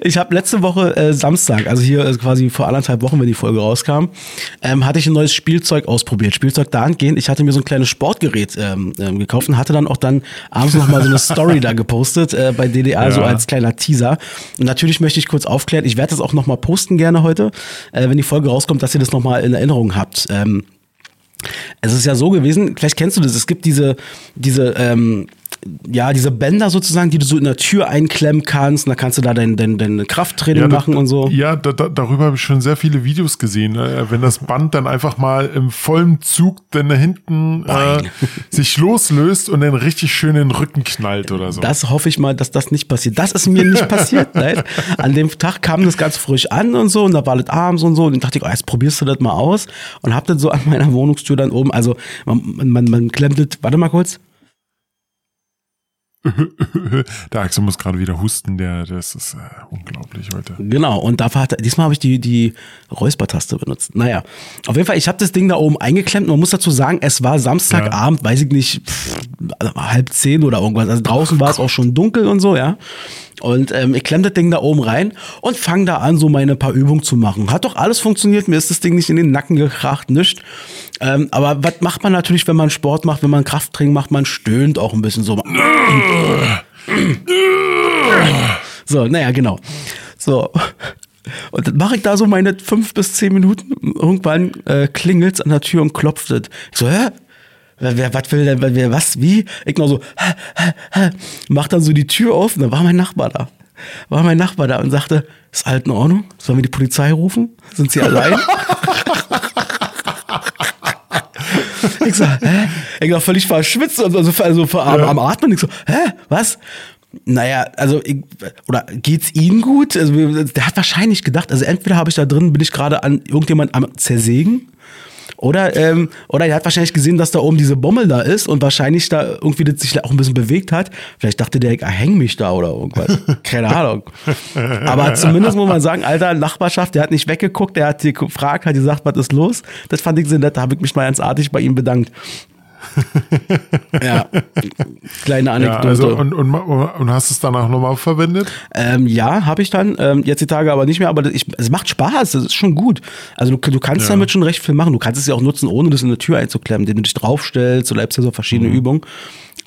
Ich habe letzte Woche äh, Samstag, also hier äh, quasi vor anderthalb Wochen, wenn die Folge rauskam, ähm, hatte ich ein neues Spielzeug ausprobiert. Spielzeug dahingehend, ich hatte mir so ein kleines Sportgerät ähm, ähm, gekauft und hatte dann auch dann abends noch mal so eine Story da gepostet äh, bei DDR, so Ja. als kleiner Teaser. Und natürlich möchte ich kurz aufklären, ich werde das auch noch mal posten gerne heute, äh, wenn die Folge rauskommt, dass ihr das noch mal in Erinnerung habt. Ähm, es ist ja so gewesen, vielleicht kennst du das, es gibt diese, diese, ähm, ja, diese Bänder sozusagen, die du so in der Tür einklemmen kannst, und da kannst du da dein, dein, dein Krafttraining da- machen und so. Ja, da, da, darüber habe ich schon sehr viele Videos gesehen. Äh, wenn das Band dann einfach mal im vollen Zug dann da hinten äh, sich loslöst und dann richtig schön in den Rücken knallt oder so. Das hoffe ich mal, dass das nicht passiert. Das ist mir nicht passiert. Nein. An dem Tag kam das ganz frisch an und so und da war das abends und so und dann dachte ich, oh, jetzt probierst du das mal aus und hab das so an meiner Wohnungstür dann oben, also man, man, man klemmt das, warte mal kurz, Der Axel muss gerade wieder husten, der, das ist äh, unglaublich heute. Genau, und da war, diesmal habe ich die, die Räuspertaste benutzt. Naja, auf jeden Fall, ich habe das Ding da oben eingeklemmt. Man muss dazu sagen, es war Samstagabend, weiß ich nicht, pff, halb zehn oder irgendwas. Also draußen war es auch schon dunkel und so, ja. Und ähm, ich klemm das Ding da oben rein und fange da an, so meine paar Übungen zu machen. Hat doch alles funktioniert, mir ist das Ding nicht in den Nacken gekracht, nicht. Ähm, aber was macht man natürlich, wenn man Sport macht, wenn man Krafttraining macht, man stöhnt auch ein bisschen so. So, naja, genau. So. Und dann mache ich da so meine fünf bis zehn Minuten. Irgendwann äh, klingelt's an der Tür und klopft es. Ich so, hä? Wer, was will denn, wer, was, wie? Ich noch so, hä, hä, hä. Mach dann so die Tür auf und da war mein Nachbar da. War mein Nachbar da und sagte, ist alles in Ordnung? Sollen wir die Polizei rufen? Sind sie allein? Ich so, hä? Ich war völlig verschwitzt und also, also am, am Atmen. Ich so, hä? Was? Naja, also, ich, oder geht's Ihnen gut? Also, der hat wahrscheinlich gedacht, also entweder habe ich da drin, bin ich gerade an irgendjemand am zersägen. Oder, ähm, oder er hat wahrscheinlich gesehen, dass da oben diese Bommel da ist und wahrscheinlich da irgendwie das sich auch ein bisschen bewegt hat. Vielleicht dachte der, ich häng mich da oder irgendwas. Keine Ahnung. Aber zumindest muss man sagen, alter Nachbarschaft, der hat nicht weggeguckt, der hat gefragt, hat gesagt, was ist los? Das fand ich sehr nett, da habe ich mich mal ganz artig bei ihm bedankt. ja, kleine Ja, Anekdote. also und, und, und hast es danach nochmal verwendet? Ähm, ja, habe ich dann. Ähm, jetzt die Tage aber nicht mehr, aber ich, es macht Spaß, das ist schon gut. Also du, du kannst Ja. damit schon recht viel machen. Du kannst es ja auch nutzen, ohne das in eine Tür einzuklemmen, indem du dich draufstellst oder ja so verschiedene Mhm. Übungen.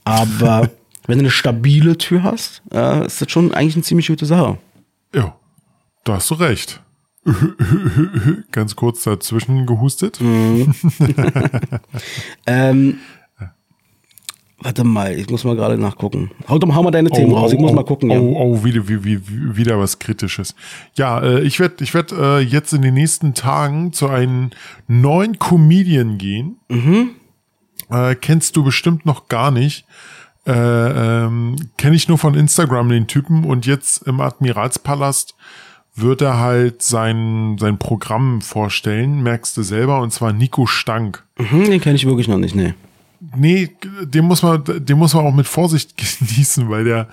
Aber wenn du eine stabile Tür hast, äh, ist das schon eigentlich eine ziemlich gute Sache. Ja, da hast du recht. Ganz kurz dazwischen gehustet. Mhm. Ähm, warte mal, ich muss mal gerade nachgucken. Hau, hau mal deine Themen raus, ich muss mal gucken. Oh, ja. oh, wieder, wie, wie, wie- wieder was Kritisches. Ja, äh, ich werde ich werd, äh, jetzt in den nächsten Tagen zu einem neuen Comedian gehen. Mhm. Äh, kennst du bestimmt noch gar nicht. Äh, ähm, Kenne ich nur von Instagram den Typen und jetzt im Admiralspalast wird er halt sein, sein Programm vorstellen, merkst du selber, und zwar Nico Stank. Mhm, den kenne ich wirklich noch nicht, nee. Nee, den muss man, den muss man auch mit Vorsicht genießen, weil der,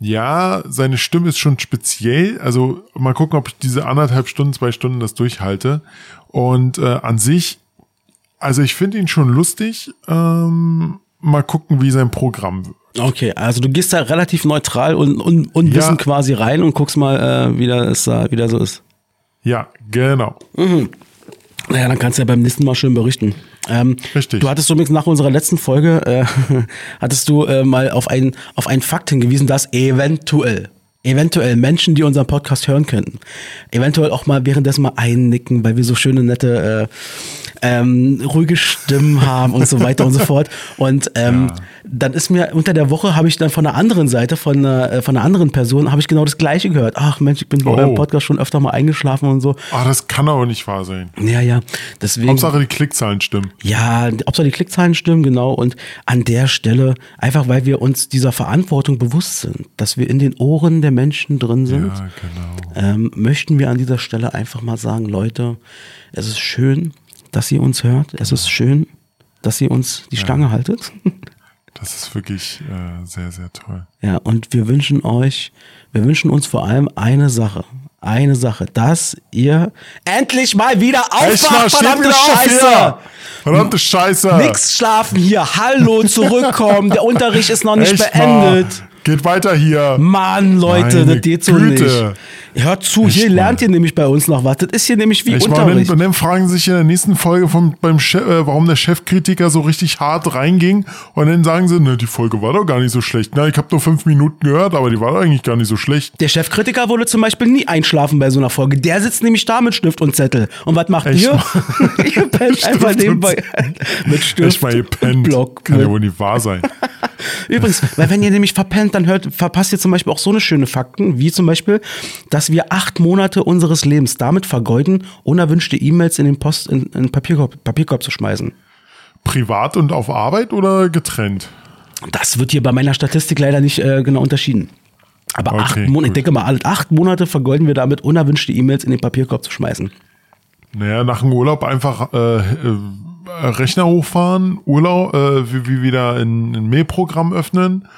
ja, seine Stimme ist schon speziell. Also mal gucken, ob ich diese anderthalb Stunden, zwei Stunden das durchhalte. Und äh, an sich, also ich finde ihn schon lustig. Ähm, mal gucken, wie sein Programm wird. Okay, also du gehst da relativ neutral und, und, und Ja. quasi rein und guckst mal, äh, wie das da wieder so ist. Ja, genau. Naja, dann kannst du ja beim nächsten Mal schön berichten. Ähm, Richtig. Du hattest übrigens nach unserer letzten Folge, äh, hattest du äh, mal auf einen, auf einen Fakt hingewiesen, dass eventuell, eventuell Menschen, die unseren Podcast hören könnten, eventuell auch mal währenddessen mal einnicken, weil wir so schöne, nette äh, ähm, ruhige Stimmen haben und so weiter und so fort. Und ähm, dann ist mir unter der Woche habe ich dann von der anderen Seite, von einer, äh, von einer anderen Person, habe ich genau das Gleiche gehört. Ach Mensch, ich bin bei Oh. eurem Podcast schon öfter mal eingeschlafen und so. Ah, das kann aber nicht wahr sein. Ja, ja. Deswegen. Hauptsache die Klickzahlen stimmen. Ja, ob so die Klickzahlen stimmen, genau. Und an der Stelle, einfach weil wir uns dieser Verantwortung bewusst sind, dass wir in den Ohren der Menschen drin sind, Ja, genau. ähm, möchten wir an dieser Stelle einfach mal sagen, Leute, es ist schön, dass ihr uns hört. Es ist schön, dass ihr uns die Stange haltet. Das ist wirklich äh, sehr, sehr toll. Ja, und wir wünschen euch, wir wünschen uns vor allem eine Sache. Eine Sache, dass ihr endlich mal wieder aufwacht, verdammte auf Scheiße! hier! Verdammte Scheiße! Nix schlafen hier. Hallo, zurückkommen. Der Unterricht ist noch nicht Echt beendet. Mal. Geht weiter hier. Mann, Leute, Meine das geht so Güte. nicht. Hört zu, Echt hier lernt ihr nämlich bei uns noch was. Das ist hier nämlich wie Ich Unterricht. und dann fragen sie sich in der nächsten Folge vom, beim Chef, äh, warum der Chefkritiker so richtig hart reinging. Und dann sagen sie, ne, die Folge war doch gar nicht so schlecht. Na, ich habe nur fünf Minuten gehört, aber die war doch eigentlich gar nicht so schlecht. Der Chefkritiker würde zum Beispiel nie einschlafen bei so einer Folge. Der sitzt nämlich da mit Stift und Zettel. Und was macht Echt ihr? ihr pennt einfach nebenbei mit Stift Echt mal und gepennt. Block. Kann ja wohl nicht wahr sein. Übrigens, weil wenn ihr nämlich verpennt, dann hört, verpasst ihr zum Beispiel auch so eine schöne Fakten, wie zum Beispiel, dass wir acht Monate unseres Lebens damit vergeuden, unerwünschte E-Mails in den Post, in, in den Papierkorb, Papierkorb zu schmeißen. Privat und auf Arbeit oder getrennt? Das wird hier bei meiner Statistik leider nicht äh, genau unterschieden. Aber Okay, acht Monate, ich denke mal, alle acht Monate vergeuden wir damit, unerwünschte E-Mails in den Papierkorb zu schmeißen. Naja, nach dem Urlaub einfach äh, äh, Rechner hochfahren, Urlaub, äh, wie, wie wieder ein, ein Mailprogramm öffnen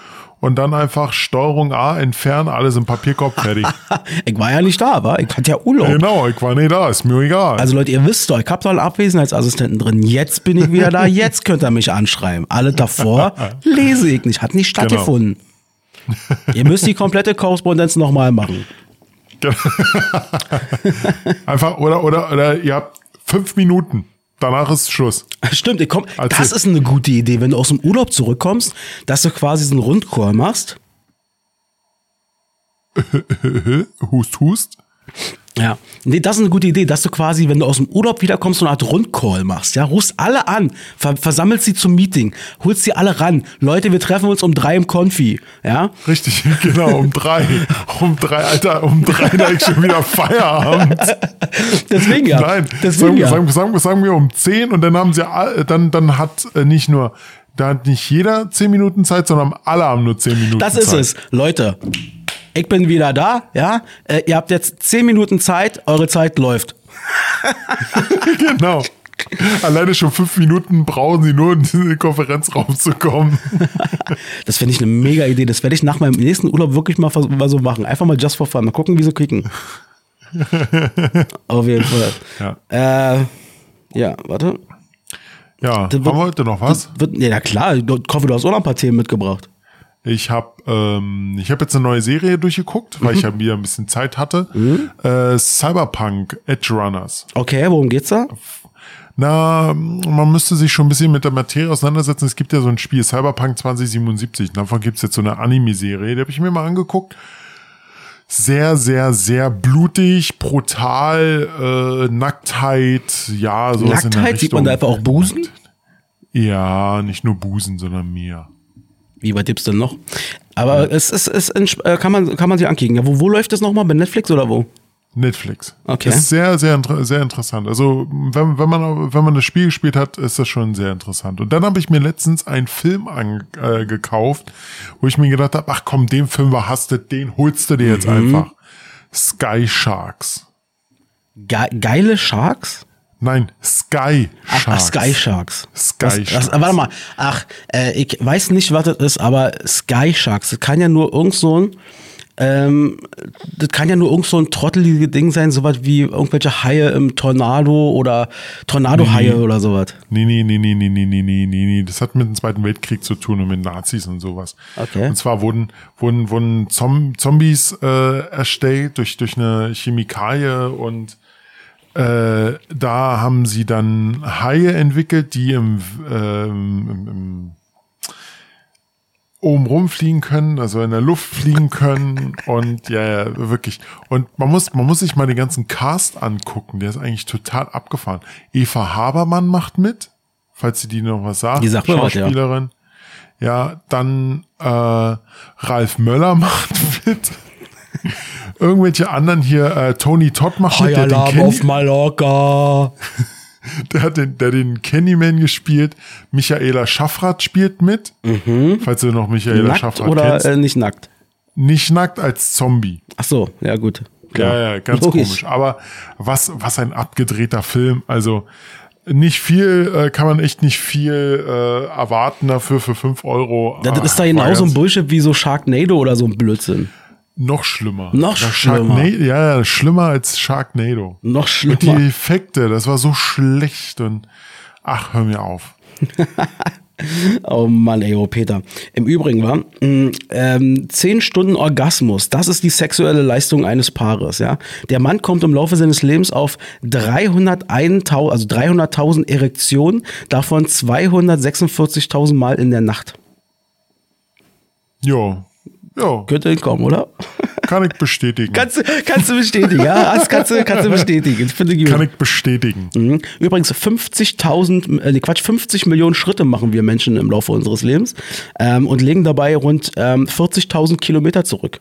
und dann einfach Steuerung A entfernen, alles im Papierkorb fertig. Ich war ja nicht da, war. Ich hatte ja Urlaub. genau, ich war nicht da, ist mir egal. Also Leute, ihr wisst doch, ich hab doch einen Abwesenheitsassistenten drin. Jetzt bin ich wieder da, jetzt könnt ihr mich anschreiben. Alle davor lese ich nicht, hat nicht Genau. stattgefunden. ihr müsst die komplette Korrespondenz nochmal machen. einfach, oder, oder, oder ihr habt fünf Minuten, danach ist Schluss. Stimmt, ich komm, das ist eine gute Idee, wenn du aus dem Urlaub zurückkommst, dass du quasi so einen Rundchor machst. hust, hust. Ja, nee, das ist eine gute Idee, dass du quasi, wenn du aus dem Urlaub wiederkommst, so eine Art Rundcall machst. Ja, rufst alle an, ver versammelst sie zum Meeting, holst sie alle ran. Leute, wir treffen uns um drei im Konfi. Ja, Richtig, genau, um drei. Um drei, Alter, um drei, da ich schon wieder Feierabend. deswegen ja. Nein, deswegen sagen, ja. sagen, sagen, sagen wir um 10 und dann haben sie dann, dann hat äh, nicht nur, da hat nicht jeder 10 Minuten Zeit, sondern alle haben nur 10 Minuten Das Zeit. ist es, Leute. Ich bin wieder da, ja. Äh, ihr habt jetzt zehn Minuten Zeit, eure Zeit läuft. Genau. Alleine schon fünf Minuten brauchen sie nur, in den Konferenzraum zu kommen. Das finde ich eine mega Idee. Das werde ich nach meinem nächsten Urlaub wirklich mal, mal so machen. Einfach mal just for fun. Mal gucken, wie sie kicken. Auf jeden Fall. Ja, Äh, ja, warte. ja Das haben wir heute noch was? Wird, ja, klar, ich hoffe, du hast auch noch ein paar Themen mitgebracht. Ich habe ähm, ich hab jetzt eine neue Serie durchgeguckt, weil ich ja wieder ein bisschen Zeit hatte. Mhm. Äh, Cyberpunk Edge Runners. Okay, worum geht's da? Na, man müsste sich schon ein bisschen mit der Materie auseinandersetzen. Es gibt ja so ein Spiel, Cyberpunk 2077. Davon gibt's jetzt so eine Anime-Serie, die habe ich mir mal angeguckt. Sehr, sehr, sehr blutig, brutal, äh, Nacktheit, ja, sowas in der Nacktheit, sieht man da Richtung. einfach auch Busen? Ja, nicht nur Busen, sondern mehr. Wie weit gibt's denn noch? Aber es ist, es ist, äh, kann man, kann man sich ankicken. Ja, wo, wo läuft das nochmal? Bei Netflix oder wo? Netflix. Okay. Das ist sehr, sehr, sehr interessant. Also, wenn, wenn man, wenn man das Spiel gespielt hat, ist das schon sehr interessant. Und dann habe ich mir letztens einen Film angekauft, äh, gekauft, wo ich mir gedacht habe, ach komm, den Film verhastet, den holst du dir jetzt Mhm. einfach. Sky Sharks. Ge geile Sharks? Nein, Sky Ach, Sharks. ach Sky Sharks. Sky das, das, Sharks. Warte mal. Ach, äh, ich weiß nicht, was das ist, aber Sky Sharks, das kann ja nur irgend so ein, ähm, das kann ja nur irgend so ein trotteliges Ding sein, sowas wie irgendwelche Haie im Tornado oder Tornado-Haie oder sowas. Nee, nee, nee, nee, nee, nee, nee, nee, nee, nee. Das hat mit dem Zweiten Weltkrieg zu tun und mit Nazis und sowas. Okay. Und zwar wurden, wurden, wurden Zom Zombies äh, erstellt durch, durch eine Chemikalie und äh, da haben sie dann Haie entwickelt, die im, ähm, im, im oben rumfliegen können, also in der Luft fliegen können und ja, ja, wirklich. Und man muss, man muss sich mal den ganzen Cast angucken, der ist eigentlich total abgefahren. Eva Habermann macht mit, falls sie die noch was sagt. Die sagt mir was, ja. Schauspielerin. Ja, dann äh, Ralf Möller macht mit. Irgendwelche anderen hier, äh, Tony Todd macht mit, der den, Kenny, auf Mallorca. der hat den, der den Candyman gespielt. Michaela Schaffrath spielt mit. Falls du noch Michaela Mhm. Nackt Schaffrath oder kennst. äh, nicht nackt? Nicht nackt als Zombie. Ach so, ja gut. Ja, ja, ganz Logisch. komisch. Aber was, was ein abgedrehter Film. Also nicht viel, äh, kann man echt nicht viel äh, erwarten dafür für 5 Euro. Das Ah, ist da war genau so ein Bullshit wie so Sharknado oder so ein Blödsinn. Noch schlimmer. Noch Das schlimmer. Sharknado, ja, schlimmer als Sharknado. Noch Und die schlimmer. Effekte, das war so schlecht und ach, hör mir auf. Oh Mann, ey, oh Peter. Im Übrigen war, mh, ähm, 10 Stunden Orgasmus, das ist die sexuelle Leistung eines Paares, ja. Der Mann kommt im Laufe seines Lebens auf 301.000, also 300.000 Erektionen, davon 246.000 Mal in der Nacht. Jo, jo, Könnte hinkommen, oder? kann ich bestätigen. Kannst, du- kannst du bestätigen, ja? Das kannst du, kannst du bestätigen. Finde ich gut. kann ich bestätigen. Mhm. Übrigens 50.000, äh, nee, Quatsch, 50 Millionen Schritte machen wir Menschen im Laufe unseres Lebens ähm, und legen dabei rund ähm, 40.000 Kilometer zurück.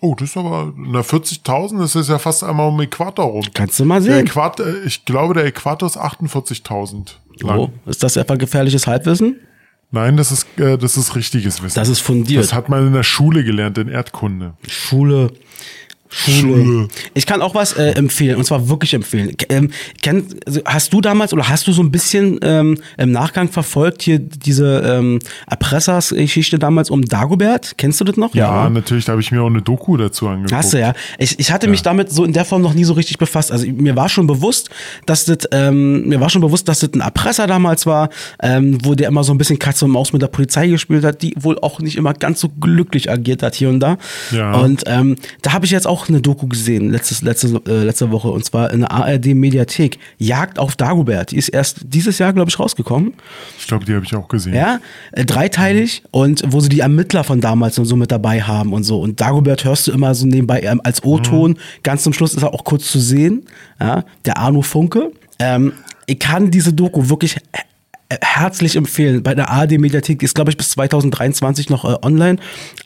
Oh, das ist aber, na 40.000, das ist ja fast einmal um den Äquator rum. Kannst du mal Der sehen. Äquator, äh, ich glaube, der Äquator ist 48.000 lang. Oh, ist das etwa gefährliches Halbwissen? Nein, das ist, äh, das ist richtiges Wissen. Das ist fundiert. Das hat man in der Schule gelernt, in Erdkunde. Schule. Schule. Ich kann auch was äh, empfehlen, und zwar wirklich empfehlen. Ähm, kenn, also hast du damals oder hast du so ein bisschen ähm, im Nachgang verfolgt hier diese ähm, Erpressers-Geschichte damals um Dagobert? Kennst du das noch? Ja, ne? natürlich, da habe ich mir auch eine Doku dazu angeguckt. Hast du ja. Ich, ich hatte mich damit so in der Form noch nie so richtig befasst. Also mir war schon bewusst, dass das, ähm, mir war schon bewusst, dass das ein Erpresser damals war, ähm, wo der immer so ein bisschen Katze und Maus mit der Polizei gespielt hat, die wohl auch nicht immer ganz so glücklich agiert hat hier und da. Ja. Und ähm, da habe ich jetzt auch eine Doku gesehen, letztes, letzte, äh, letzte Woche, und zwar in der ARD-Mediathek. Jagd auf Dagobert. Die ist erst dieses Jahr, glaube ich, rausgekommen. Ich glaube, die habe ich auch gesehen. Ja, äh, dreiteilig und wo sie die Ermittler von damals und so mit dabei haben und so. Und Dagobert hörst du immer so nebenbei ähm, als O-Ton. Ganz zum Schluss ist er auch kurz zu sehen. Ja, der Arno Funke. Ähm, ich kann diese Doku wirklich herzlich empfehlen. Bei der ARD Mediathek ist, glaube ich, bis 2023 noch äh, online.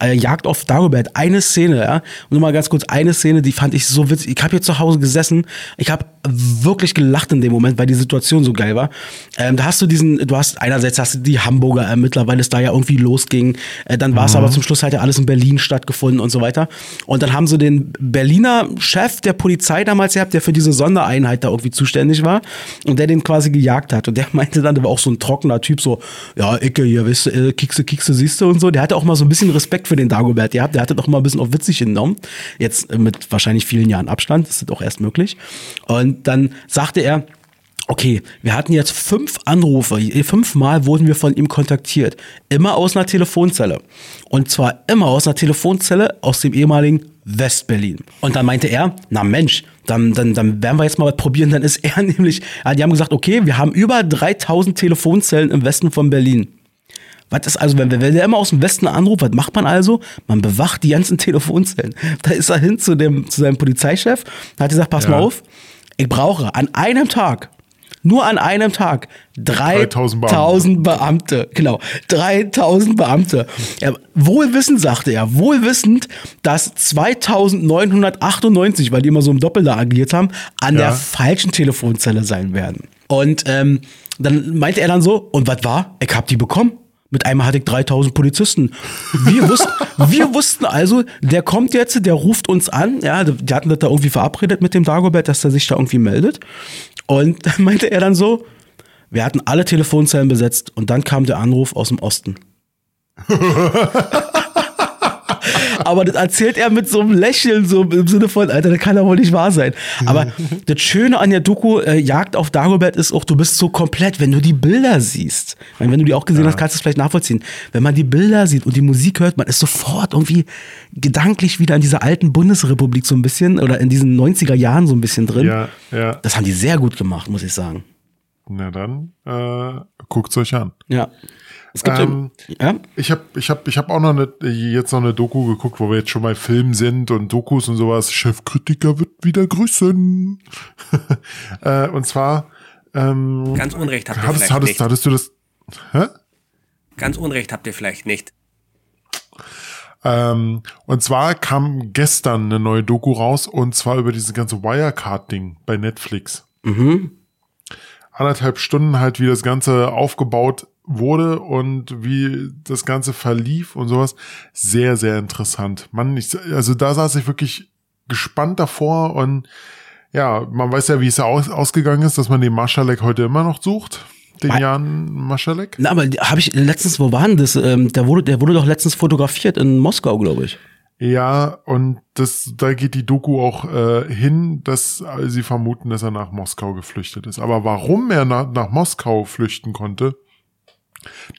Äh, Jagd auf Dagobert. Eine Szene, ja. Nur mal ganz kurz eine Szene, die fand ich so witzig. Ich habe hier zu Hause gesessen. Ich habe wirklich gelacht in dem Moment, weil die Situation so geil war. Ähm, da hast du diesen, du hast einerseits hast du die Hamburger Ermittler, weil es da ja irgendwie losging. Äh, dann war es aber zum Schluss halt ja alles in Berlin stattgefunden und so weiter. Und dann haben sie den Berliner Chef der Polizei damals gehabt, der für diese Sondereinheit da irgendwie zuständig war und der den quasi gejagt hat. Und der meinte dann, der war auch so ein trockener Typ, so, ja, Icke, hier, weißt du, äh, Kiekse, Kiekse, siehst du und so. Der hatte auch mal so ein bisschen Respekt für den Dagobert gehabt. Der hatte doch mal ein bisschen auf witzig genommen. Jetzt äh, mit wahrscheinlich vielen Jahren Abstand, das ist auch erst möglich. Und dann sagte er, Okay, wir hatten jetzt fünf Anrufe. Fünfmal wurden wir von ihm kontaktiert. Immer aus einer Telefonzelle. Und zwar immer aus einer Telefonzelle aus dem ehemaligen Westberlin. Und dann meinte er, na Mensch, dann, dann, dann werden wir jetzt mal was probieren. Dann ist er nämlich, die haben gesagt, okay, wir haben über 3000 Telefonzellen im Westen von Berlin. Was ist also, wenn, wenn der immer aus dem Westen anruft, was macht man also? Man bewacht die ganzen Telefonzellen. Da ist er hin zu, dem, zu seinem Polizeichef, hat gesagt, pass Ja. mal auf, ich brauche an einem Tag, nur an einem Tag, 3000 3000 Beamte. Genau, 3000 Beamte. Ja, wohlwissend, sagte er, wohlwissend, dass 2998, weil die immer so im Doppel da agiert haben, an Ja. der falschen Telefonzelle sein werden. Und ähm, dann meinte er dann so, und was war? Ich hab die bekommen. Mit einmal hatte ich 3000 Polizisten. Wir, wussten, wir wussten also, der kommt jetzt, der ruft uns an. Ja, die hatten das da irgendwie verabredet mit dem Dagobert, dass er sich da irgendwie meldet. Und dann meinte er dann so, wir hatten alle Telefonzellen besetzt und dann kam der Anruf aus dem Osten. Aber das erzählt er mit so einem Lächeln, so im Sinne von, Alter, das kann doch wohl nicht wahr sein. Aber das Schöne an der Doku äh, Jagd auf Dagobert ist auch, du bist so komplett, wenn du die Bilder siehst. Ich meine, wenn du die auch gesehen hast, kannst du es vielleicht nachvollziehen. Wenn man die Bilder sieht und die Musik hört, man ist sofort irgendwie gedanklich wieder in dieser alten Bundesrepublik so ein bisschen oder in diesen 90er Jahren so ein bisschen drin. Ja, ja. Das haben die sehr gut gemacht, muss ich sagen. Na dann, äh, guckt's euch an. Ja. Es gibt Ähm, ja, Ich habe ich hab, ich hab auch noch eine, jetzt noch eine Doku geguckt, wo wir jetzt schon bei Filmen sind und Dokus und sowas. Chefkritiker wird wieder grüßen. äh, und zwar, ähm, Ganz Unrecht habt ihr hattest, vielleicht hattest, nicht. hattest du das, hä? Ganz Unrecht habt ihr vielleicht nicht. Ähm, und zwar kam gestern eine neue Doku raus und zwar über dieses ganze Wirecard-Ding bei Netflix. Anderthalb Stunden halt, wie das Ganze aufgebaut wurde und wie das Ganze verlief und sowas. Sehr, sehr interessant. Man, ich, also da saß ich wirklich gespannt davor und ja, man weiß ja, wie es aus, ausgegangen ist, dass man den Marschalek heute immer noch sucht. Den Wei- Jan Marschalek. Na, aber habe ich letztens, wo war denn das? Ähm, der, wurde, der wurde doch letztens fotografiert in Moskau, glaube ich. Ja, und das, da geht die Doku auch äh, hin, dass sie vermuten, dass er nach Moskau geflüchtet ist. Aber warum er nach, nach Moskau flüchten konnte,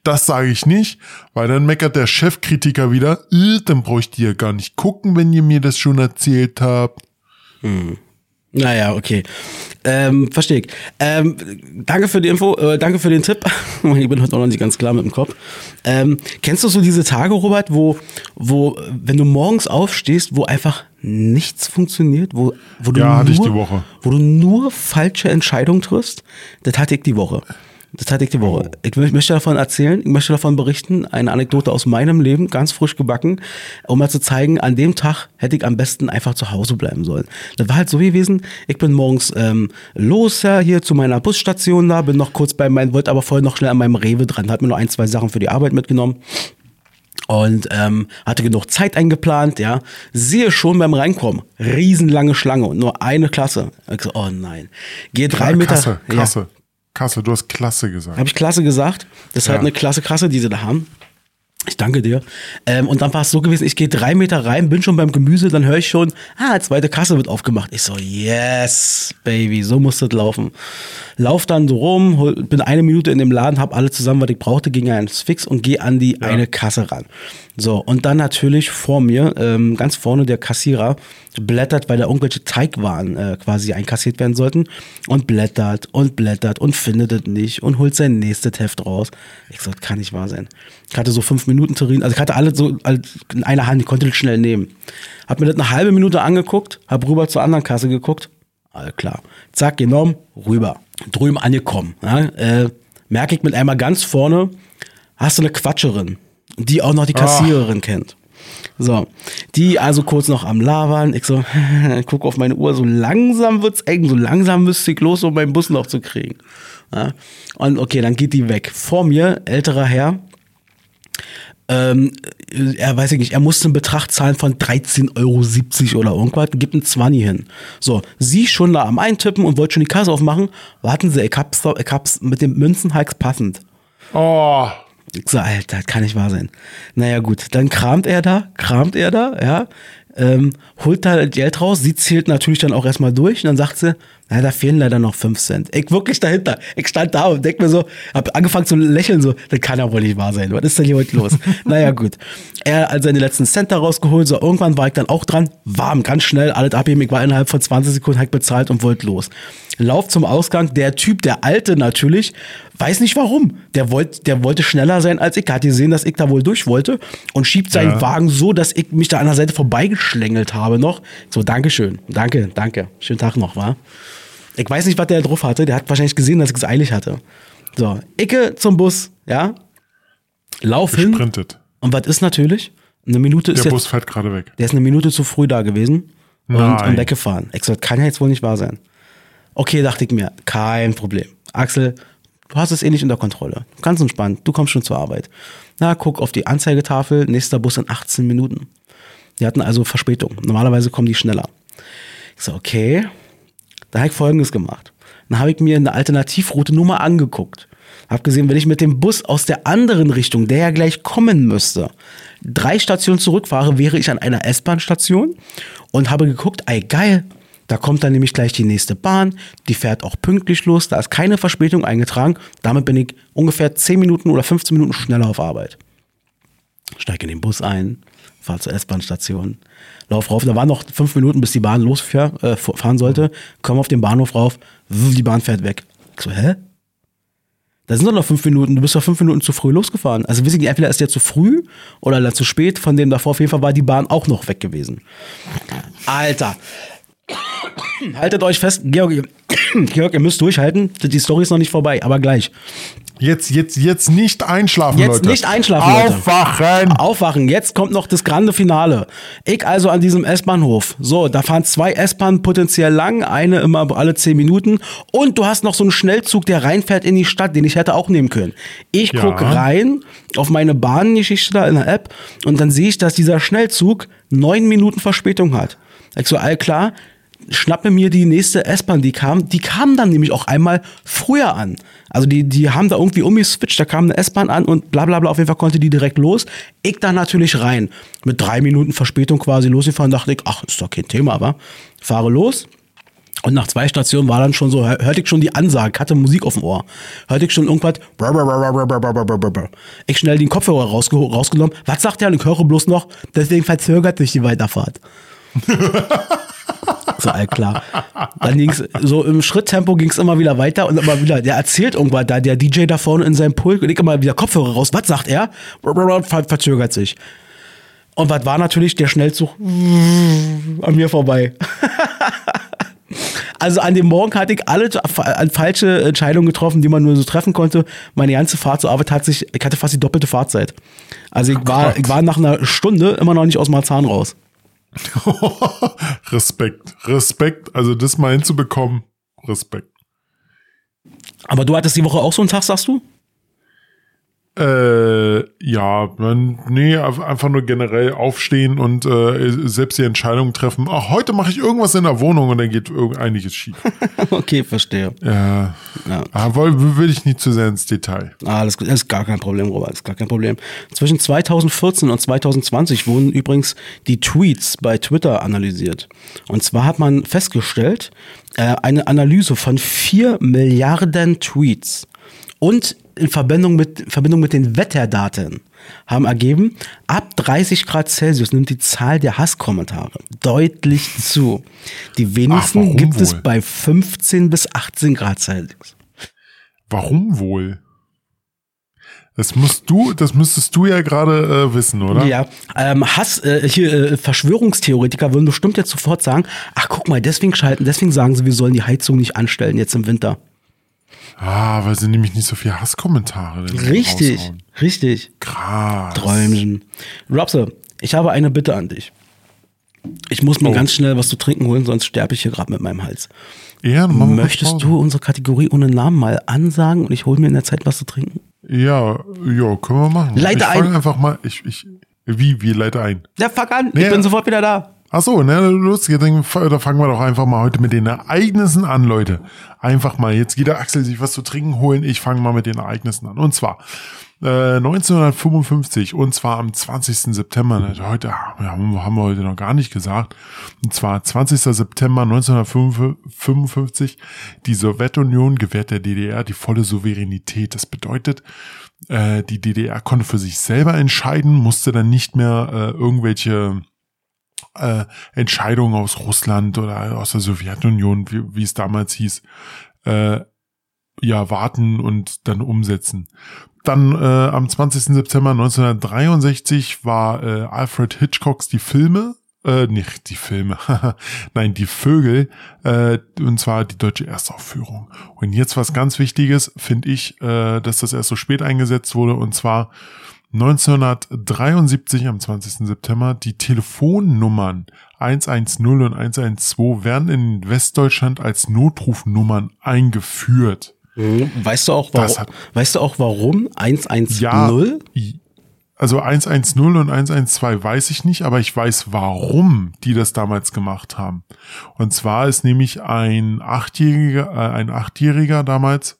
das sage ich nicht, weil dann meckert der Chefkritiker wieder, äh, dann bräucht ihr gar nicht gucken, wenn ihr mir das schon erzählt habt. Naja, okay. Ähm, verstehe ich. Ähm, danke für die Info, äh, danke für den Tipp. ich bin heute noch nicht ganz klar mit dem Kopf. Ähm, kennst du so diese Tage, Robert, wo, wo, wenn du morgens aufstehst, wo einfach nichts funktioniert, wo, wo du Ja, nur, hatte ich die Woche. wo du nur falsche Entscheidungen triffst? Das hatte ich die Woche. Das hatte ich die Woche. Ich mö- möchte davon erzählen, ich möchte davon berichten, eine Anekdote aus meinem Leben, ganz frisch gebacken, um mal zu zeigen, an dem Tag hätte ich am besten einfach zu Hause bleiben sollen. Das war halt so gewesen, ich bin morgens ähm, los, ja, hier zu meiner Busstation da, bin noch kurz bei meinem, wollte aber vorher noch schnell an meinem Rewe dran, hat mir noch ein, zwei Sachen für die Arbeit mitgenommen und ähm, hatte genug Zeit eingeplant, ja. Sehe schon beim Reinkommen, riesenlange Schlange und nur eine Klasse. Ich so, oh nein. Gehe drei Meter. Kasse, Ja. Kasse, du hast Klasse gesagt. Habe ich klasse gesagt. Das ist halt Ja. eine klasse Kasse, die sie da haben. Ich danke dir. Ähm, und dann war es so gewesen, ich gehe drei Meter rein, bin schon beim Gemüse, dann höre ich schon, ah, zweite Kasse wird aufgemacht. Ich so, yes, Baby, so muss das laufen. Lauf dann so rum, hol, bin eine Minute in dem Laden, hab alle zusammen, was ich brauchte, ging eins fix und gehe an die eine Kasse ran. So, und dann natürlich vor mir, ähm, ganz vorne der Kassierer, blättert, weil da irgendwelche Teigwaren äh, quasi einkassiert werden sollten und blättert und blättert und findet es nicht und holt sein nächstes Heft raus. Ich so, das kann nicht wahr sein. Ich hatte so fünf Minuten Terrin, also ich hatte alles so in einer Hand, ich konnte das schnell nehmen. Hab mir das eine halbe Minute angeguckt, hab rüber zur anderen Kasse geguckt, all klar. Zack, genommen, rüber. Drüben angekommen. Ja, äh, merke ich mit einmal ganz vorne, hast du eine Quatscherin, die auch noch die Kassiererin kennt. So, die also kurz noch am Labern. Ich so, guck auf meine Uhr, so langsam wird's eng, so langsam müsste ich los, um meinen Bus noch zu kriegen. Ja, und okay, dann geht die weg. Vor mir, älterer Herr, ähm, er weiß ich nicht, er musste einen Betrag zahlen von 13,70 Euro oder irgendwas, gibt einen 20 hin. So, sie schon da am Eintippen und wollte schon die Kasse aufmachen. Warten Sie, ich hab's, ich hab's mit dem Münzenhals passend. Oh, Ich so, Alter, das kann nicht wahr sein. Naja, gut, dann kramt er da, kramt er da, ja, ähm, holt da Geld raus, sie zählt natürlich dann auch erstmal durch und dann sagt sie, na, da fehlen leider noch 5 Cent. Ich wirklich dahinter. Ich stand da und denk mir so, hab angefangen zu lächeln, so, das kann ja wohl nicht wahr sein. Was ist denn hier heute los? naja, gut. Er hat seine letzten Cent da rausgeholt, so, irgendwann war ich dann auch dran, warm, ganz schnell, alles abheben. Ich war innerhalb von 20 Sekunden halt bezahlt und wollte los. Lauf zum Ausgang, der Typ, der Alte natürlich, weiß nicht warum. Der, wollt, der wollte schneller sein als ich. Hat gesehen, dass ich da wohl durch wollte und schiebt seinen Ja. Wagen so, dass ich mich da an der Seite vorbeigeschlängelt habe noch. So, Dankeschön. Danke, danke. Schönen Tag noch, war. Ich weiß nicht, was der drauf hatte. Der hat wahrscheinlich gesehen, dass ich es eilig hatte. So, Icke zum Bus, ja. Lauf hin. gesprintet. Und was ist natürlich? Eine Minute ist Der jetzt Bus fährt gerade weg. der ist eine Minute zu früh da gewesen und, Nein. und weggefahren. Ich so, kann ja jetzt wohl nicht wahr sein. Okay, dachte ich mir, kein Problem. Axel, du hast es eh nicht unter Kontrolle. Ganz entspannt, du kommst schon zur Arbeit. Na, guck auf die Anzeigetafel, nächster Bus in 18 Minuten. Die hatten also Verspätung. Normalerweise kommen die schneller. Ich so, okay. Da habe ich folgendes gemacht. Dann habe ich mir eine Alternativroute nur mal angeguckt. Hab gesehen, wenn ich mit dem Bus aus der anderen Richtung, der ja gleich kommen müsste, drei Stationen zurückfahre, wäre ich an einer S-Bahn-Station und habe geguckt, ey geil, da kommt dann nämlich gleich die nächste Bahn, die fährt auch pünktlich los, da ist keine Verspätung eingetragen, damit bin ich ungefähr 10 Minuten oder 15 Minuten schneller auf Arbeit. Steige in den Bus ein, fahre zur S-Bahn-Station, lauf rauf. Da waren noch fünf Minuten, bis die Bahn losfahren äh, sollte. Komm auf den Bahnhof rauf, die Bahn fährt weg. Ich so, hä? Da sind doch noch fünf Minuten. Du bist doch fünf Minuten zu früh losgefahren. Also wissen die, entweder ist der zu früh oder zu spät. Von dem davor auf jeden Fall war die Bahn auch noch weg gewesen. Alter. Haltet euch fest, Georg, Georg, ihr müsst durchhalten. Die Story ist noch nicht vorbei, aber gleich. Jetzt, jetzt, jetzt nicht einschlafen, Jetzt Leute. nicht einschlafen, Leute. Aufwachen! Aufwachen, jetzt kommt noch das grande Finale. Ich also an diesem S-Bahnhof. So, da fahren zwei S-Bahnen potenziell lang, eine immer alle zehn Minuten. Und du hast noch so einen Schnellzug, der reinfährt in die Stadt, den ich hätte auch nehmen können. Ich Ja. guck rein auf meine Bahngeschichte da in der App und dann sehe ich, dass dieser Schnellzug neun Minuten Verspätung hat. Ich so, all klar, schnappe mir die nächste S-Bahn, die kam. Die kam dann nämlich auch einmal früher an. Also die, die haben da irgendwie umgeswitcht, da kam eine S-Bahn an und bla bla bla, auf jeden Fall konnte die direkt los. Ich da natürlich rein. Mit drei Minuten Verspätung quasi losgefahren, dachte ich, ach, ist doch kein Thema, aber fahre los. Und nach zwei Stationen war dann schon so, hörte ich schon die Ansage, hatte Musik auf dem Ohr. Hörte ich schon irgendwas. Ich schnell den Kopfhörer rausge rausgenommen. Was sagt der? Und ich höre bloß noch, deswegen verzögert sich die Weiterfahrt. so, all klar. Dann ging's so im Schritttempo ging's immer wieder weiter und immer wieder, der erzählt irgendwas da, der DJ da vorne in seinem Pult und ich immer wieder Kopfhörer raus. Was sagt er? Ver verzögert sich. Und was war natürlich der Schnellzug an mir vorbei. Also an dem Morgen hatte ich alle falsche Entscheidungen getroffen, die man nur so treffen konnte. Meine ganze Fahrt zur Arbeit hat sich, ich hatte fast die doppelte Fahrzeit. Also ich war, ich war nach einer Stunde immer noch nicht aus Marzahn raus. Respekt, Respekt. Also das mal hinzubekommen, Respekt. Aber du hattest die Woche auch so einen Tag, sagst du? Äh, ja, nee, einfach nur generell aufstehen und äh, selbst die Entscheidung treffen. Ach, heute mache ich irgendwas in der Wohnung und dann geht einiges schief. okay, verstehe. Ja, Ja. aber will ich nicht zu sehr ins Detail. Ah, das ist gar kein Problem, Robert, das ist gar kein Problem. Zwischen 2014 und 2020 wurden übrigens die Tweets bei Twitter analysiert. Und zwar hat man festgestellt, äh, eine Analyse von 4 Milliarden Tweets und in Verbindung mit, in Verbindung mit den Wetterdaten haben ergeben, ab 30 Grad Celsius nimmt die Zahl der Hasskommentare deutlich zu. Die wenigsten warum gibt es wohl? bei 15 bis 18 Grad Celsius. Warum wohl? Das musst du, das müsstest du ja gerade äh, wissen, oder? Ja, ähm, Hass, äh, hier, äh, Verschwörungstheoretiker würden bestimmt jetzt sofort sagen, ach guck mal, deswegen schalten, deswegen sagen sie, wir sollen die Heizung nicht anstellen jetzt im Winter. Ah, weil sie nämlich nicht so viel Hasskommentare Richtig, raushauen. richtig. Krass. Träumchen. Robse, ich habe eine Bitte an dich. Ich muss mir Oh. ganz schnell was zu trinken holen, sonst sterbe ich hier gerade mit meinem Hals. Ja, Möchtest du unsere Kategorie ohne Namen mal ansagen und ich hole mir in der Zeit was zu trinken? Ja, ja, können wir machen. Leite ich ein. einfach mal, ich, ich, wie, wie, leite ein. Ja, fuck an, Nee, ich bin sofort wieder da. Ach so, ne, los, dann da fangen wir doch einfach mal heute mit den Ereignissen an, Leute. Einfach mal, jetzt geht der Axel sich was zu trinken holen, ich fange mal mit den Ereignissen an. Und zwar äh, 1955, und zwar am 20. September, ne, heute ja, haben wir haben wir heute noch gar nicht gesagt, und zwar 20. September 1955, die Sowjetunion gewährt der DDR die volle Souveränität. Das bedeutet, äh, die DDR konnte für sich selber entscheiden, musste dann nicht mehr äh, irgendwelche äh, Entscheidungen aus Russland oder aus der Sowjetunion, wie, wie es damals hieß, äh, ja, warten und dann umsetzen. Dann äh, am 20. September 1963 war äh, Alfred Hitchcocks Die Filme, äh, nicht die Filme, nein, die Vögel, äh, und zwar die deutsche Erstaufführung. Und jetzt was ganz Wichtiges, finde ich, äh, dass das erst so spät eingesetzt wurde, und zwar 1973 am 20. September die Telefonnummern 110 und 112 werden in Westdeutschland als Notrufnummern eingeführt. Weißt du auch, warum, hat- weißt du auch warum 110? Ja, also 110 und 112 weiß ich nicht, aber ich weiß, warum die das damals gemacht haben. Und zwar ist nämlich ein Achtjähriger, äh, ein Achtjähriger damals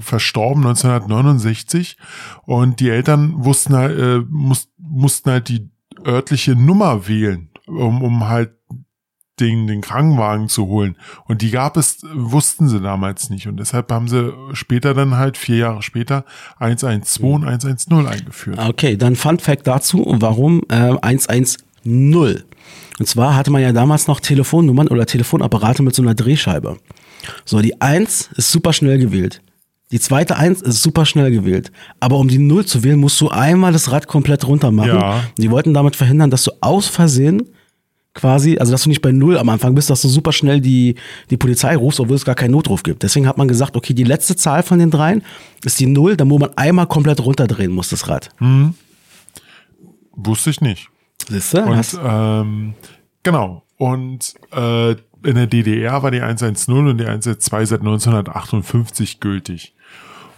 verstorben 1969 und die Eltern wussten halt, äh, muss, mussten halt die örtliche Nummer wählen, um, um halt den, den Krankenwagen zu holen. Und die gab es, wussten sie damals nicht. Und deshalb haben sie später dann halt, vier Jahre später, 112 und 110 eingeführt. Okay, dann Fun Fact dazu, warum äh, 110. Und zwar hatte man ja damals noch Telefonnummern oder Telefonapparate mit so einer Drehscheibe. So, die 1 ist super schnell gewählt. Die zweite Eins ist super schnell gewählt. Aber um die Null zu wählen, musst du einmal das Rad komplett runter machen. Ja. Die wollten damit verhindern, dass du aus Versehen quasi, also dass du nicht bei Null am Anfang bist, dass du super schnell die, die Polizei rufst, obwohl es gar keinen Notruf gibt. Deswegen hat man gesagt, okay, die letzte Zahl von den dreien ist die Null, dann wo man einmal komplett runterdrehen muss, das Rad. Wusste ich nicht. Siehst du? Und ähm, genau. Und äh, in der DDR war die 110 und die 112 seit 1958 gültig.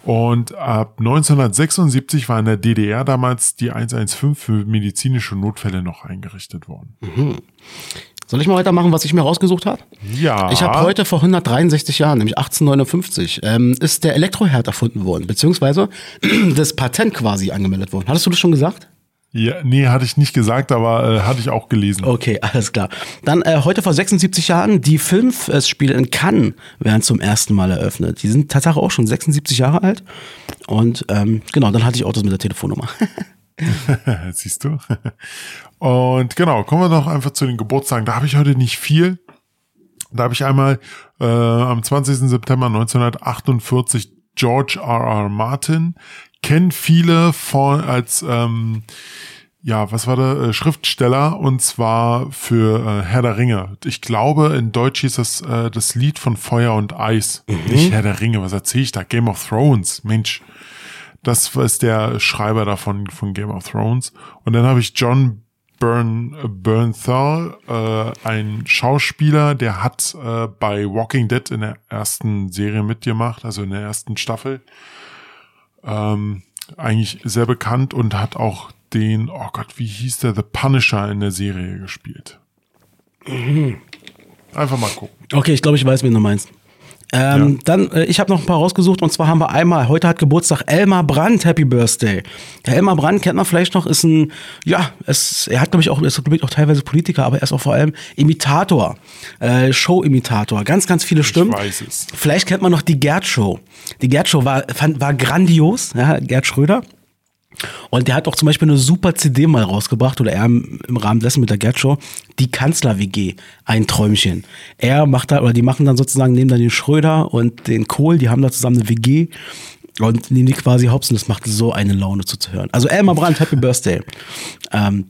Und ab 1976 war in der DDR damals die 115 für medizinische Notfälle noch eingerichtet worden. Soll ich mal weitermachen, was ich mir rausgesucht habe? Ja. Ich habe heute vor 163 Jahren, nämlich 1859, ähm, ist der Elektroherd erfunden worden, beziehungsweise das Patent quasi angemeldet worden. Hattest du das schon gesagt? Ja, nee, hatte ich nicht gesagt, aber äh, hatte ich auch gelesen. Okay, alles klar. Dann äh, heute vor 76 Jahren, die Filmfestspiele in Cannes werden zum ersten Mal eröffnet. Die sind tatsächlich auch schon 76 Jahre alt. Und ähm, genau, dann hatte ich auch das mit der Telefonnummer. Siehst du? Und genau, kommen wir doch einfach zu den Geburtstagen. Da habe ich heute nicht viel. Da habe ich einmal äh, am 20. September 1948 George R. R. Martin. Kennen viele von als ähm, ja, was war der äh, Schriftsteller und zwar für äh, Herr der Ringe. Ich glaube, in Deutsch hieß das äh, das Lied von Feuer und Eis. Nicht Herr der Ringe, was erzähle ich da? Game of Thrones, Mensch. Das ist der Schreiber davon von Game of Thrones. Und dann habe ich John Bern, Bernthal, äh, ein Schauspieler, der hat äh, bei Walking Dead in der ersten Serie mitgemacht, also in der ersten Staffel. Ähm, eigentlich sehr bekannt und hat auch den, oh Gott, wie hieß der, The Punisher in der Serie gespielt. Einfach mal gucken. Okay, ich glaube, ich weiß, wen du meinst. Ähm, Ja. Dann, äh, ich habe noch ein paar rausgesucht und zwar haben wir einmal, heute hat Geburtstag Elmar Brandt, Happy Birthday. Der Elmar Brandt kennt man vielleicht noch, ist ein, ja, es, er hat glaube ich auch, ist glaube ich auch teilweise Politiker, aber er ist auch vor allem Imitator, äh, Show-Imitator, ganz, ganz viele Stimmen. weiß es. Vielleicht kennt man noch die Gerd Show. Die Gerd Show war, fand, war grandios, ja, Gerd Schröder. Und der hat auch zum Beispiel eine super CD mal rausgebracht, oder er im, Rahmen dessen mit der Gerd die Kanzler-WG, ein Träumchen. Er macht da, oder die machen dann sozusagen, nehmen dann den Schröder und den Kohl, die haben da zusammen eine WG und nehmen die quasi hops und das macht so eine Laune zuzuhören. Also Elmar Brandt, Happy Birthday. Ähm,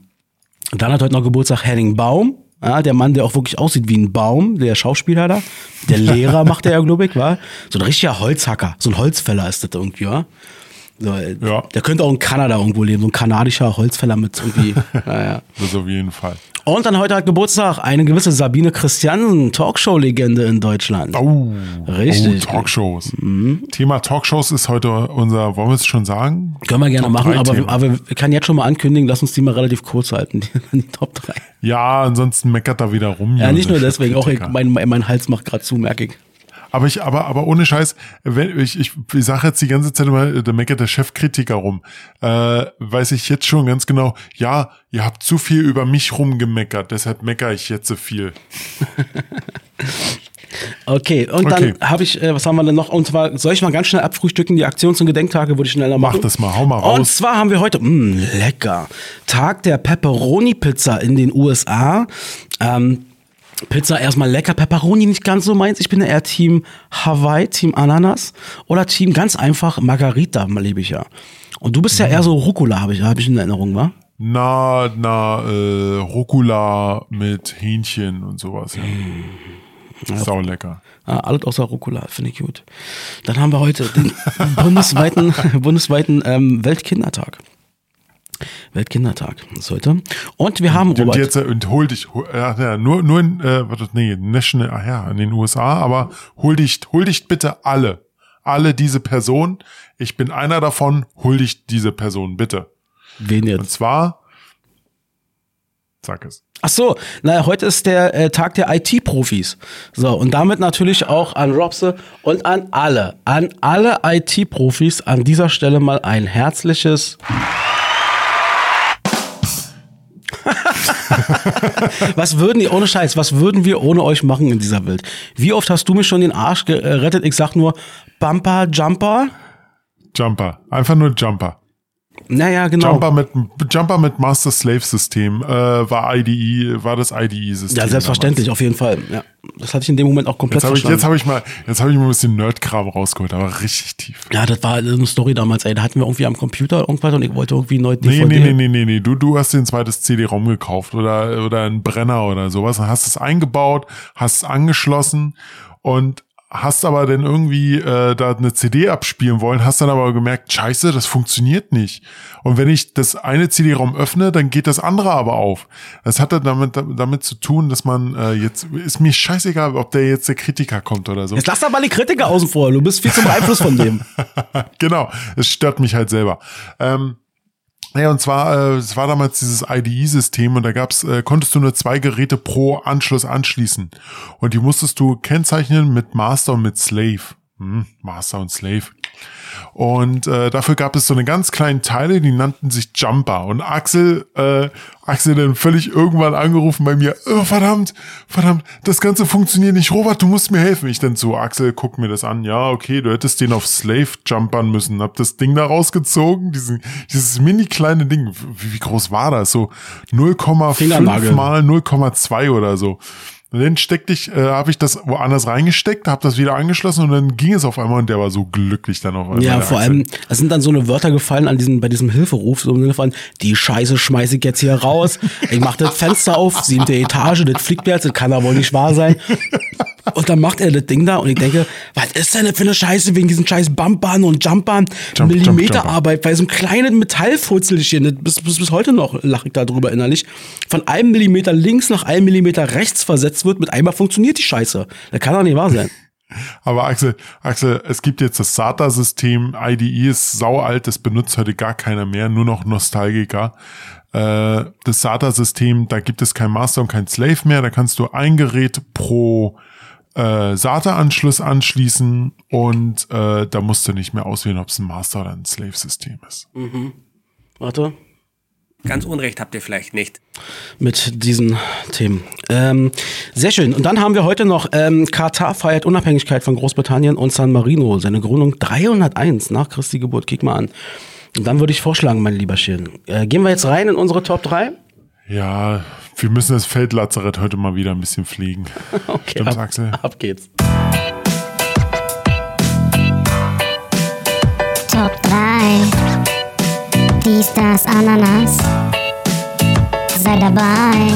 dann hat heute noch Geburtstag Henning Baum. Ja, der Mann, der auch wirklich aussieht wie ein Baum, der Schauspieler da. Der Lehrer macht er ja, glaube ich, war. So ein richtiger Holzhacker, so ein Holzfäller ist das irgendwie, wa? So, Ja. Der könnte auch in Kanada irgendwo leben, so ein kanadischer Holzfäller mit irgendwie. naja. Das auf jeden Fall. Und dann heute hat Geburtstag eine gewisse Sabine Christiansen, Talkshow-Legende in Deutschland. Oh, Richtig. Oh, Talkshows. Thema Talkshows ist heute unser, wollen wir es schon sagen? Können wir gerne Top machen, aber, Thema. aber ich kann jetzt schon mal ankündigen, lass uns die mal relativ kurz halten, die, die Top 3. Ja, ansonsten meckert er wieder rum. Ja, nicht nur deswegen, auch ich, mein, mein Hals macht gerade zu, merke ich. Aber ich, aber, aber ohne Scheiß, wenn, ich, ich, ich sage jetzt die ganze Zeit immer, da meckert der Chefkritiker rum. Äh, weiß ich jetzt schon ganz genau, ja, ihr habt zu viel über mich rumgemeckert, deshalb meckere ich jetzt so viel. Okay, und Okay. dann habe ich, äh, was haben wir denn noch? Und zwar, soll ich mal ganz schnell abfrühstücken, die Aktions- und Gedenktage würde ich schneller machen. Mach das mal, hau mal Und raus. zwar haben wir heute, mh, lecker, Tag der Pepperoni-Pizza in den USA. Ähm, Pizza erstmal lecker, Pepperoni nicht ganz so meins. Ich bin eher Team Hawaii, Team Ananas oder Team ganz einfach Margarita, lebe ich ja. Und du bist ja eher so Rucola, habe ich, hab ich in Erinnerung, wa? Na, na, äh, Rucola mit Hähnchen und sowas. Ja. Sau lecker. Ja, alles außer Rucola, finde ich gut. Dann haben wir heute den bundesweiten, bundesweiten ähm, Weltkindertag. Weltkindertag ist heute. Und wir haben Und Robert. jetzt, äh, und hol dich, hol, ja, ja, nur, nur in, äh, warte, nee, National, ach ja, in den USA, aber hol dich, hol dich bitte alle. Alle diese Personen. Ich bin einer davon, hol dich diese Person, bitte. wen Und jetzt? zwar, sag es. Ach so, naja, heute ist der äh, Tag der IT-Profis. So, und damit natürlich auch an Robse und an alle, an alle IT-Profis an dieser Stelle mal ein herzliches. was würden die, ohne Scheiß, was würden wir ohne euch machen in dieser Welt? Wie oft hast du mich schon den Arsch gerettet? Ich sag nur Bumper, Jumper. Jumper. Einfach nur Jumper. Naja, genau. Jumper mit, Jumper mit Master-Slave-System äh, war IDE, war das IDE-System. Ja, selbstverständlich, auf jeden Fall. Ja. Das hatte ich in dem Moment auch komplett Jetzt habe ich, verstanden. jetzt hab ich mal, jetzt habe ich mal ein bisschen Nerdkram rausgeholt, aber richtig tief. ja, das war eine Story damals, ey. Da hatten wir irgendwie am Computer irgendwas und ich wollte irgendwie neu Nee, DVD. nee, nee, nee, nee, nee. Du, du hast dir ein zweites CD-ROM gekauft oder, oder einen Brenner oder sowas. Dann hast es eingebaut, hast es angeschlossen und hast aber dann irgendwie äh, da eine CD abspielen wollen, hast dann aber gemerkt, scheiße, das funktioniert nicht. Und wenn ich das eine CD-ROM öffne, dann geht das andere aber auf. Das hat dann damit, damit zu tun, dass man äh, jetzt, ist mir scheißegal, ob der jetzt der Kritiker kommt oder so. Jetzt lass doch mal die Kritiker außen vor. Du bist viel zum Einfluss von dem. genau, es stört mich halt selber. Ähm, ja, und zwar, äh, es war damals dieses IDE-System und da gab's, äh, konntest du nur zwei Geräte pro Anschluss anschließen. Und die musstest du kennzeichnen mit Master und mit Slave. Hm, Master und Slave. Und äh, dafür gab es so eine ganz kleinen Teile, die nannten sich Jumper. Und Axel, äh, Axel dann völlig irgendwann angerufen bei mir, oh, verdammt, verdammt, das Ganze funktioniert nicht. Robert, du musst mir helfen. Ich dann so, Axel, guck mir das an. Ja, okay, du hättest den auf Slave jumpern müssen. Hab das Ding da rausgezogen, diesen, dieses mini kleine Ding. Wie, wie groß war das? So 0,5 Fingernagel. mal 0,2 oder so. Und dann steckte ich, äh, habe ich das woanders reingesteckt, habe das wieder angeschlossen und dann ging es auf einmal und der war so glücklich dann auf einmal. Ja, vor allem, es sind dann so eine Wörter gefallen an diesem, bei diesem Hilferuf, so im Sinne von, die Scheiße schmeiße ich jetzt hier raus, ich mach das Fenster auf, siebte Etage, das fliegt mir jetzt, das kann aber wohl nicht wahr sein. Und dann macht er das Ding da und ich denke, was ist denn das für eine Scheiße wegen diesen scheiß Bumpern und Jumpern, Jump, Millimeterarbeit, bei so einem kleinen Metallfurzelchen, bis, bis, bis heute noch lache ich da drüber innerlich, von einem Millimeter links nach einem Millimeter rechts versetzt wird, mit einmal funktioniert die Scheiße. Das kann doch nicht wahr sein. Aber Axel, Axel, es gibt jetzt das SATA-System, IDE ist saualt, das benutzt heute gar keiner mehr, nur noch Nostalgiker. Äh, das SATA-System, da gibt es kein Master und kein Slave mehr, da kannst du ein Gerät pro äh, SATA-Anschluss anschließen und äh, da musst du nicht mehr auswählen, ob es ein Master oder ein Slave-System ist. Warte. Ganz Unrecht habt ihr vielleicht nicht. mit diesen Themen. Ähm, sehr schön. Und dann haben wir heute noch, ähm, Katar feiert Unabhängigkeit von Großbritannien und San Marino, seine Gründung 301 nach Christi Geburt. Kick mal an. Und dann würde ich vorschlagen, mein lieber Schirn, äh, gehen wir jetzt rein in unsere Top 3? Ja, wir müssen das Feldlazarett heute mal wieder ein bisschen pflegen. Okay, Stimmt's, ab, Axel? ab geht's. Top 3. Dies, das, Ananas. Sei dabei.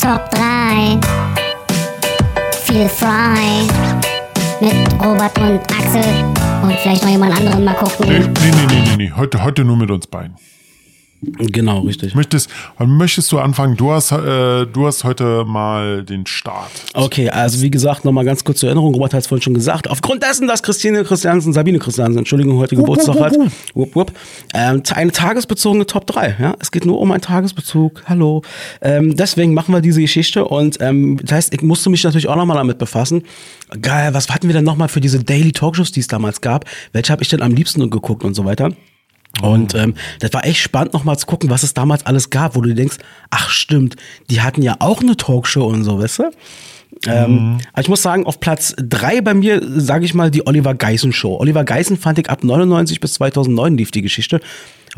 Top 3. Feel frei. Mit Robert und Axel. Und vielleicht noch jemand anderen mal gucken. Nee, nee, nee, nee, nee, nee. Heute, heute nur mit uns beiden. Genau, richtig. Möchtest, möchtest du anfangen? Du hast, äh, du hast heute mal den Start. Okay, also wie gesagt, nochmal ganz kurz zur Erinnerung, Robert hat es vorhin schon gesagt, aufgrund dessen, dass Christine Christiansen, Sabine Christiansen, Entschuldigung, heute Geburtstag hat, wupp, wupp, ähm, eine tagesbezogene Top 3, ja, es geht nur um einen Tagesbezug, hallo, ähm, deswegen machen wir diese Geschichte und ähm, das heißt, ich musste mich natürlich auch nochmal damit befassen, geil, was hatten wir denn nochmal für diese Daily Talkshows, die es damals gab, welche habe ich denn am liebsten geguckt und so weiter. Und ähm, das war echt spannend, nochmal zu gucken, was es damals alles gab, wo du denkst, ach stimmt, die hatten ja auch eine Talkshow und so, weißt du? Ähm, aber ich muss sagen, auf Platz drei bei mir, sage ich mal, die Oliver Geissen Show. Oliver Geissen fand ich ab 99 bis 2009 lief die Geschichte.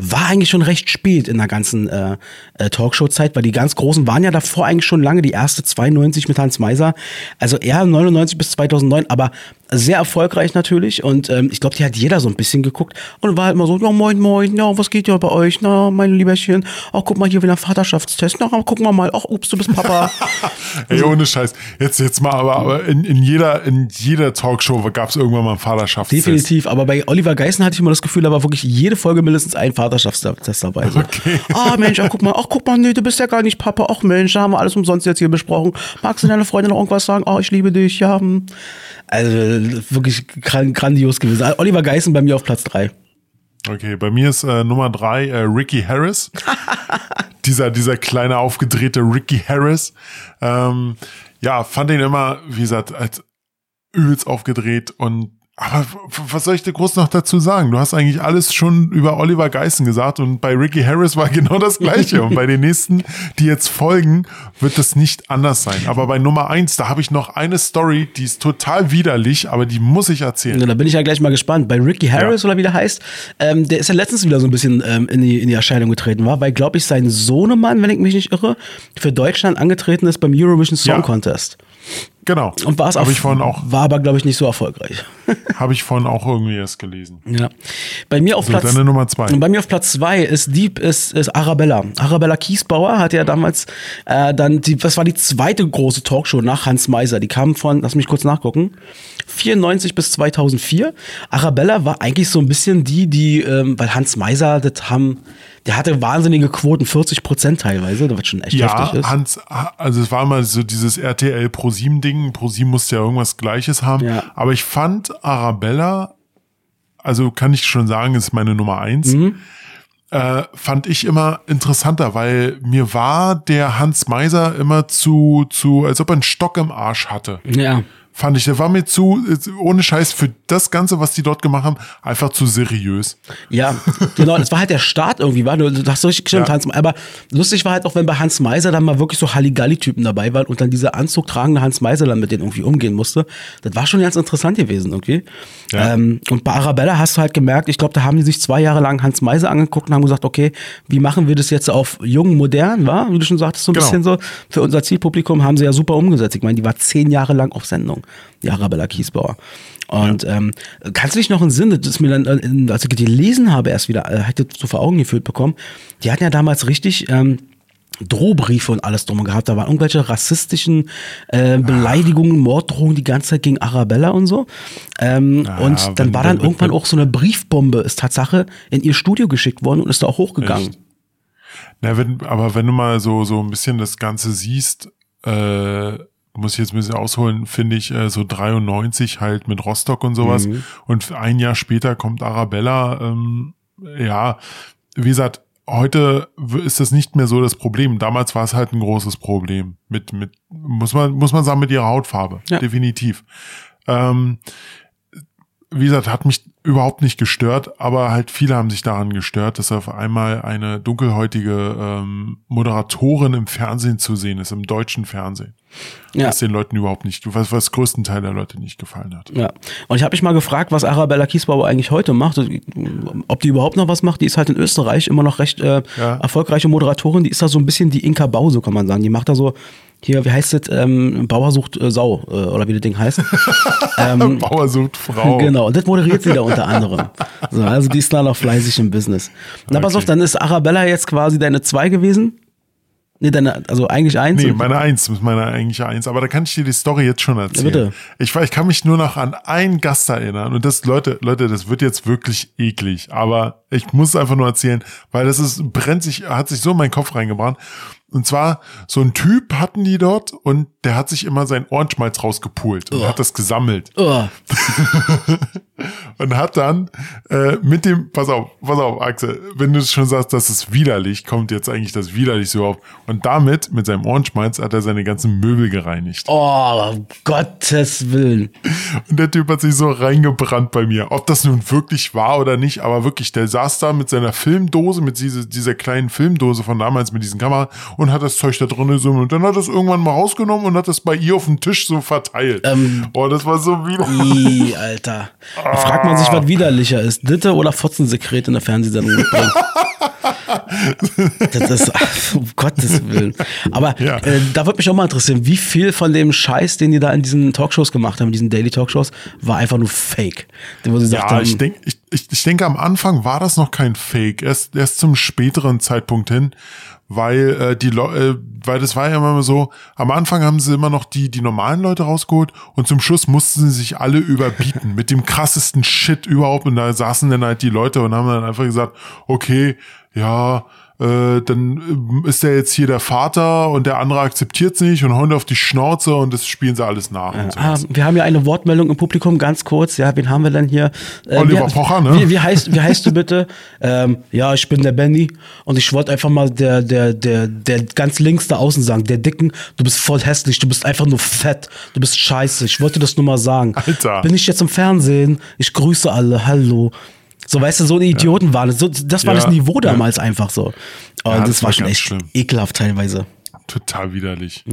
War eigentlich schon recht spät in der ganzen äh, äh, Talkshow-Zeit, weil die ganz Großen waren ja davor eigentlich schon lange, die erste 92 mit Hans Meiser. Also eher 99 bis 2009, aber sehr erfolgreich natürlich. Und ähm, ich glaube, die hat jeder so ein bisschen geguckt und war halt immer so, ja moin moin, ja, was geht ja bei euch? Na, meine Lieberchen, ach guck mal hier wieder Vaterschaftstest. Na, gucken wir mal, ach ups, du bist Papa. Ey, ohne Scheiß. Jetzt, jetzt mal, aber, aber in, in jeder, in jeder Talkshow gab es irgendwann mal einen Vaterschaftstest. Definitiv, aber bei Oliver Geissen hatte ich immer das Gefühl, da war wirklich jede Folge mindestens ein Vaterschaftstest dabei. So. Okay. Ah, Mensch, ach, guck mal, ach, guck mal, nee, du bist ja gar nicht Papa. Ach, Mensch, da haben wir alles umsonst jetzt hier besprochen. Magst du deiner Freundin noch irgendwas sagen? Oh, ich liebe dich, ja. hm. Also, wirklich gran grandios gewesen. Also, Oliver Geissen bei mir auf Platz drei. Okay, bei mir ist äh, Nummer drei äh, Ricky Harris. dieser, dieser kleine aufgedrehte Ricky Harris. Ähm, ja, fand ihn immer, wie gesagt, als übelst aufgedreht und Aber was soll ich dir groß noch dazu sagen? Du hast eigentlich alles schon über Oliver Geissen gesagt und bei Ricky Harris war genau das Gleiche. und bei den nächsten, die jetzt folgen, wird das nicht anders sein. Aber bei Nummer eins, da habe ich noch eine Story, die ist total widerlich, aber die muss ich erzählen. Ja, da bin ich ja gleich mal gespannt. Bei Ricky Harris oder wie der heißt, ähm, der ist ja letztens wieder so ein bisschen ähm, in, die, in die Erscheinung getreten war, weil, glaube ich, sein Sohnemann, wenn ich mich nicht irre, für Deutschland angetreten ist beim Eurovision Song Ja. Contest. Genau. Und war es auch, ich vorhin auch, war aber, glaube ich, nicht so erfolgreich. habe ich vorhin auch irgendwie erst gelesen. Ja. Bei mir auf So, Platz deine Nummer zwei. Bei mir auf Platz zwei ist Deep ist, ist Arabella. Arabella Kiesbauer hat ja damals äh, dann die das war die zweite große Talkshow nach Hans Meiser. Die kam von lass mich kurz nachgucken. 94 bis 2004. Arabella war eigentlich so ein bisschen die, die ähm, weil Hans Meiser das haben der hatte wahnsinnige Quoten, 40 Prozent teilweise, was schon echt Ja, heftig ist. Hans, also es war mal so dieses RTL ProSieben Ding. ProSieben musste ja irgendwas Gleiches haben. Ja. Aber ich fand Arabella, also kann ich schon sagen, ist meine Nummer eins. Mhm. Äh, fand ich immer interessanter, weil mir war der Hans Meiser immer zu, zu, als ob er einen Stock im Arsch hatte. Ja. Fand ich, der war mir zu, ohne Scheiß, für das Ganze, was die dort gemacht haben, einfach zu seriös. Ja, genau, das war halt der Start irgendwie, war. Du hast richtig gestimmt, Ja. Hans Aber lustig war halt auch, wenn bei Hans Meiser dann mal wirklich so Halligalli-Typen dabei waren und dann dieser Anzug tragende Hans Meiser dann mit denen irgendwie umgehen musste. Das war schon ganz interessant gewesen, okay? Ja. Ähm, und bei Arabella hast du halt gemerkt, ich glaube, da haben die sich zwei Jahre lang Hans Meiser angeguckt und haben gesagt, okay, wie machen wir das jetzt auf jung, modern, war? Wie du schon sagtest, so ein Genau. bisschen so. Für unser Zielpublikum haben sie ja super umgesetzt. Ich meine, die war zehn Jahre lang auf Sendung, die Arabella Kiesbauer. Und ähm, kannst du dich noch in Sinn, das ist mir dann, äh, als ich die gelesen habe, erst wieder, äh, hatte so vor Augen geführt bekommen, die hatten ja damals richtig ähm, Drohbriefe und alles drum gehabt. Da waren irgendwelche rassistischen äh, Beleidigungen, Morddrohungen die ganze Zeit gegen Arabella und so. Ähm, Ja, und dann war dann irgendwann auch so eine Briefbombe, ist Tatsache in ihr Studio geschickt worden und ist da auch hochgegangen. Echt? Na, wenn, aber wenn du mal so, so ein bisschen das Ganze siehst, äh, muss ich jetzt ein bisschen ausholen, finde ich, äh, so 93 halt mit Rostock und sowas. Mhm. Und ein Jahr später kommt Arabella, ähm, ja, wie gesagt, heute ist das nicht mehr so das Problem. Damals war es halt ein großes Problem. Mit, mit, muss man, muss man sagen, mit ihrer Hautfarbe. Ja. Definitiv. Ähm, wie gesagt, hat mich überhaupt nicht gestört, aber halt viele haben sich daran gestört, dass auf einmal eine dunkelhäutige ähm, Moderatorin im Fernsehen zu sehen ist, im deutschen Fernsehen. Ja. Was den Leuten überhaupt nicht, was, was größten Teil der Leute nicht gefallen hat. Ja. Und ich habe mich mal gefragt, was Arabella Kiesbauer eigentlich heute macht. Ob die überhaupt noch was macht. Die ist halt in Österreich immer noch recht äh, Ja. erfolgreiche Moderatorin. Die ist da so ein bisschen die Inka Bause, kann man sagen. Die macht da so, hier, wie heißt das, ähm, Bauer sucht äh, Sau, äh, oder wie das Ding heißt. ähm, Bauer sucht Frau. Genau, und das moderiert sie da unter anderem. So, also die ist da noch fleißig im Business. Na, pass Okay. auf, dann ist Arabella jetzt quasi deine zwei gewesen. Nee, deine, also eigentlich eins. Nee, meine Eins meine eigentliche Eins. Aber da kann ich dir die Story jetzt schon erzählen. Ja, bitte. Ich, ich kann mich nur noch an einen Gast erinnern. Und das, Leute, Leute, das wird jetzt wirklich eklig. Aber ich muss es einfach nur erzählen, weil das ist, brennt sich, hat sich so in meinen Kopf reingebrannt. Und zwar, so ein Typ hatten die dort und der hat sich immer seinen Ohrenschmalz rausgepult und hat das gesammelt. oh, Und hat dann äh, mit dem, pass auf, pass auf, Axel, wenn du schon sagst, das ist widerlich, kommt jetzt eigentlich das widerlich so auf. Und damit, mit seinem Ohrenschmalz, hat er seine ganzen Möbel gereinigt. oh, um Gottes Willen. Und der Typ hat sich so reingebrannt bei mir. Ob das nun wirklich war oder nicht, aber wirklich, der saß da mit seiner Filmdose, mit diese, dieser kleinen Filmdose von damals mit diesen Kameras und hat das Zeug da drin gesummelt. Und dann hat er es irgendwann mal rausgenommen und hat das bei ihr auf dem Tisch so verteilt. Ähm, oh, das war so widerlich. Ih, Alter. Da fragt man sich, was widerlicher ist. Ditte oder Fotzensekret in der Fernsehsendung mitbringen. Das ist, um Gottes Willen. Aber Ja. äh, da würde mich auch mal interessieren, wie viel von dem Scheiß, den die da in diesen Talkshows gemacht haben, in diesen Daily Talkshows, war einfach nur Fake. Wo sie Ja, haben, ich denke, ich, ich, ich denke, am Anfang war das noch kein Fake. Erst, erst zum späteren Zeitpunkt hin, weil äh, die Leu- äh, weil das war ja immer so, am Anfang haben sie immer noch die, die normalen Leute rausgeholt und zum Schluss mussten sie sich alle überbieten mit dem krassesten Shit überhaupt und da saßen dann halt die Leute und haben dann einfach gesagt, okay, ja, äh, dann äh, ist der jetzt hier der Vater und der andere akzeptiert es nicht und hauen auf die Schnauze und das spielen sie alles nach. Ah, sowas. wir haben ja eine Wortmeldung im Publikum, ganz kurz. Ja, wen haben wir denn hier? Äh, Oliver wie, Pocher, ne? Wie, wie, heißt, wie heißt du bitte? ähm, ja, ich bin der Benny und ich wollte einfach mal der, der, der, der ganz links da außen sagen, der Dicken, du bist voll hässlich, du bist einfach nur fett, du bist scheiße. Ich wollte das nur mal sagen. Alter. Bin ich jetzt im Fernsehen? Ich grüße alle, hallo. So, weißt du, so eine Idioten waren. So, das war Ja, das Niveau ja. damals einfach so. Und Ja, das, das war schon echt schlimm. ekelhaft teilweise. Total widerlich.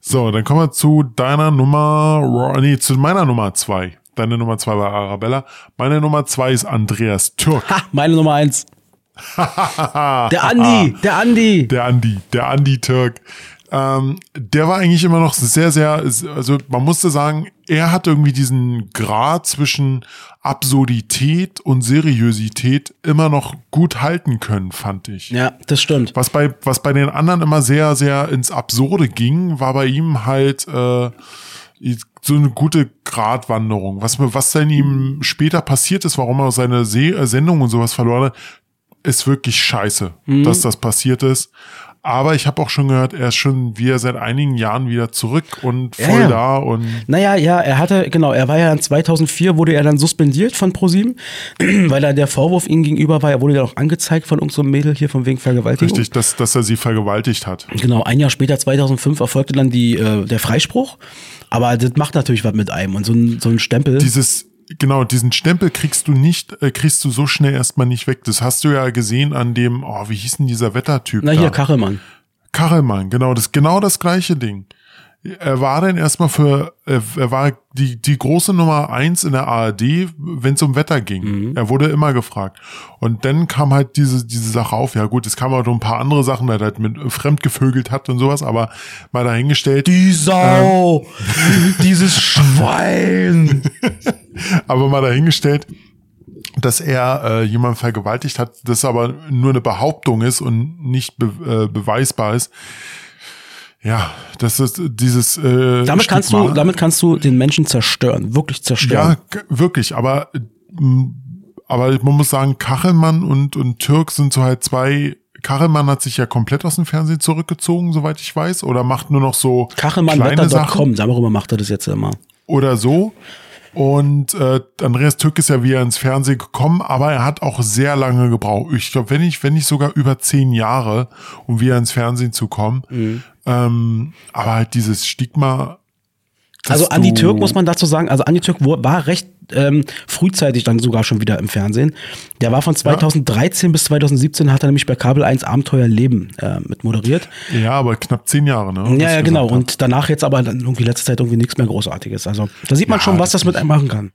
So, dann kommen wir zu deiner Nummer, nee, zu meiner Nummer zwei. Deine Nummer zwei war Arabella. Meine Nummer zwei ist Andreas Türk. Ha, meine Nummer eins. Der Andi, der Andi. Der Andi, der Andi Türk. Ähm, der war eigentlich immer noch sehr, sehr, also man musste sagen, er hat irgendwie diesen Grad zwischen Absurdität und Seriosität immer noch gut halten können, fand ich. Ja, das stimmt. Was bei, was bei den anderen immer sehr, sehr ins Absurde ging, war bei ihm halt äh, so eine gute Gratwanderung. Was, was dann ihm später passiert ist, warum er seine Se Sendung und sowas verloren hat, ist wirklich scheiße, Mhm. dass das passiert ist. Aber ich habe auch schon gehört, er ist schon wieder seit einigen Jahren wieder zurück und voll ja. da und Naja, ja, er hatte, genau, er war ja in 2004, wurde er dann suspendiert von ProSieben, weil er der Vorwurf ihm gegenüber war, er wurde ja auch angezeigt von irgendeinem so einem Mädel hier von wegen Vergewaltigung. richtig, dass, dass er sie vergewaltigt hat. Genau, ein Jahr später, 2005, erfolgte dann die, äh, der Freispruch. Aber das macht natürlich was mit einem und so ein, so ein Stempel. Dieses, genau, diesen Stempel kriegst du nicht, äh, kriegst du so schnell erstmal nicht weg. Das hast du ja gesehen an dem, oh, wie hieß denn dieser Wettertyp? Na da? hier, Kachelmann. Kachelmann, genau, das genau das gleiche Ding. Er war dann erstmal für, er, er war die, die große Nummer eins in der ARD, wenn es um Wetter ging. Er wurde immer gefragt. Und dann kam halt diese, diese Sache auf. Ja gut, es kam auch noch ein paar andere Sachen, dass er halt mit fremdgevögelt hat und sowas, aber mal dahingestellt. Die Sau! Dieses Schwein! aber mal dahingestellt, dass er äh, jemanden vergewaltigt hat, das aber nur eine Behauptung ist und nicht be äh, beweisbar ist. Ja, das ist dieses. Äh, Damit kannst du, damit kannst du den Menschen zerstören, wirklich zerstören. Ja, wirklich, aber m, aber man muss sagen, Kachelmann und und Türk sind so halt zwei. Kachelmann hat sich ja komplett aus dem Fernsehen zurückgezogen, soweit ich weiß, oder macht nur noch so kleine Sachen Kachelmannwetter.com, darüber macht er das jetzt immer. oder so. Und äh, Andreas Türk ist ja wieder ins Fernsehen gekommen, aber er hat auch sehr lange gebraucht. Ich glaube, wenn nicht, wenn nicht sogar über zehn Jahre, um wieder ins Fernsehen zu kommen. Mhm. Ähm, aber halt dieses Stigma. Also Andi Türk muss man dazu sagen, also Andi Türk war recht ähm, frühzeitig dann sogar schon wieder im Fernsehen. Der war von 2013 bis 2017 hat er nämlich bei Kabel 1 Abenteuer Leben äh, mit moderiert. Ja, aber knapp zehn Jahre, ne? Ja, ja, genau. Und danach jetzt aber dann irgendwie letzte Zeit irgendwie nichts mehr Großartiges. Also da sieht man Ja, schon, was das mit einem machen kann.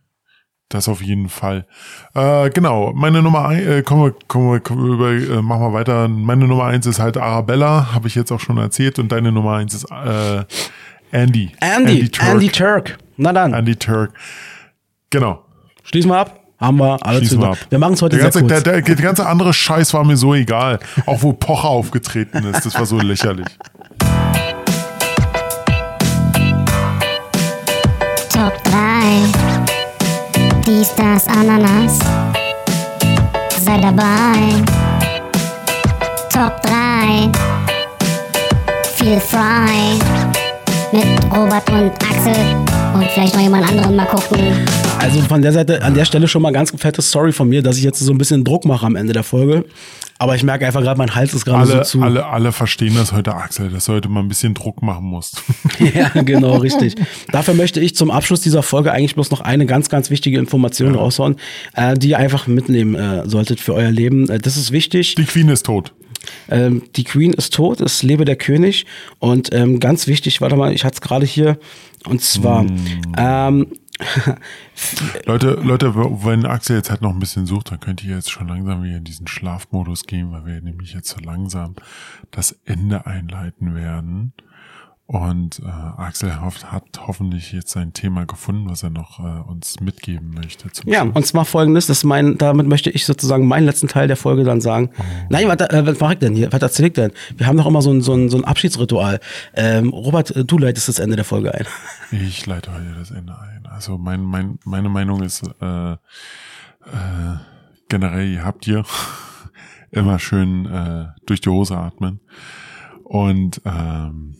Das auf jeden Fall. Äh, genau, meine Nummer eins, äh, kommen wir, kommen wir, kommen wir über, äh, machen wir weiter. Meine Nummer eins ist halt Arabella, habe ich jetzt auch schon erzählt. Und deine Nummer eins ist äh, Andy. Andy, Turk. Andy Turk. Na dann, Andy Turk. Genau. schließen wir ab. Haben wir alle Schließen zu. wir ab. Wir machen es heute der sehr ganze, kurz. der, der, der ganze andere Scheiß war mir so egal. Auch wo Pocher aufgetreten ist. Das war so lächerlich. Top 3. Dies, das, Ananas. Sei dabei. Top 3. Feel frei. Mit Robert und Axel. Und vielleicht noch jemand anderen mal gucken. Also von der Seite, an der Stelle schon mal ganz fettes Sorry von mir, dass ich jetzt so ein bisschen Druck mache am Ende der Folge. Aber ich merke einfach gerade, mein Hals ist gerade so zu. alle, alle verstehen das heute, Axel, dass du heute mal ein bisschen Druck machen musst. Ja, genau, richtig. Dafür möchte ich zum Abschluss dieser Folge eigentlich bloß noch eine ganz, ganz wichtige Information raushauen, äh, die ihr einfach mitnehmen äh, solltet für euer Leben. Äh, das ist wichtig. Die Queen ist tot. Ähm, die Queen ist tot, es lebe der König. Und ähm, ganz wichtig, warte mal, ich hatte es gerade hier. Und zwar, Hm. ähm, Leute, Leute, wenn Axel jetzt halt noch ein bisschen sucht, dann könnt ihr jetzt schon langsam wieder in diesen Schlafmodus gehen, weil wir nämlich jetzt so langsam das Ende einleiten werden. Und äh, Axel hofft, hat hoffentlich jetzt sein Thema gefunden, was er noch äh, uns mitgeben möchte. Ja, Schluss. und zwar folgendes, das mein, damit möchte ich sozusagen meinen letzten Teil der Folge dann sagen. Oh. Nein, was, äh, was mache ich denn hier? Was erzähl ich denn? Wir haben doch immer so ein, so ein, so ein Abschiedsritual. Ähm, Robert, äh, du leitest das Ende der Folge ein. Ich leite heute das Ende ein. Also mein, mein, meine Meinung ist äh, äh, generell, ihr habt ihr immer schön äh, durch die Hose atmen. Und ähm,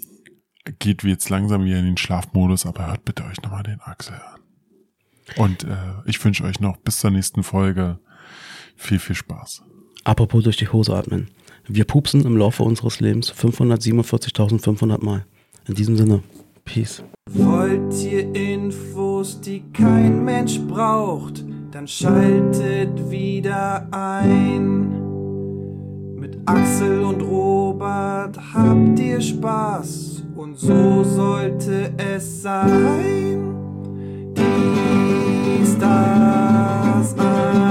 geht wie jetzt langsam wieder in den Schlafmodus, aber hört bitte euch nochmal den Axel an. Und äh, ich wünsche euch noch bis zur nächsten Folge viel, viel Spaß. Apropos durch die Hose atmen. Wir pupsen im Laufe unseres Lebens 547.500 Mal. In diesem Sinne, Peace. Wollt ihr Infos, die kein Mensch braucht, dann schaltet wieder ein. Mit Axel und Robert habt ihr Spaß und so sollte es sein. Dies, das, Ananas.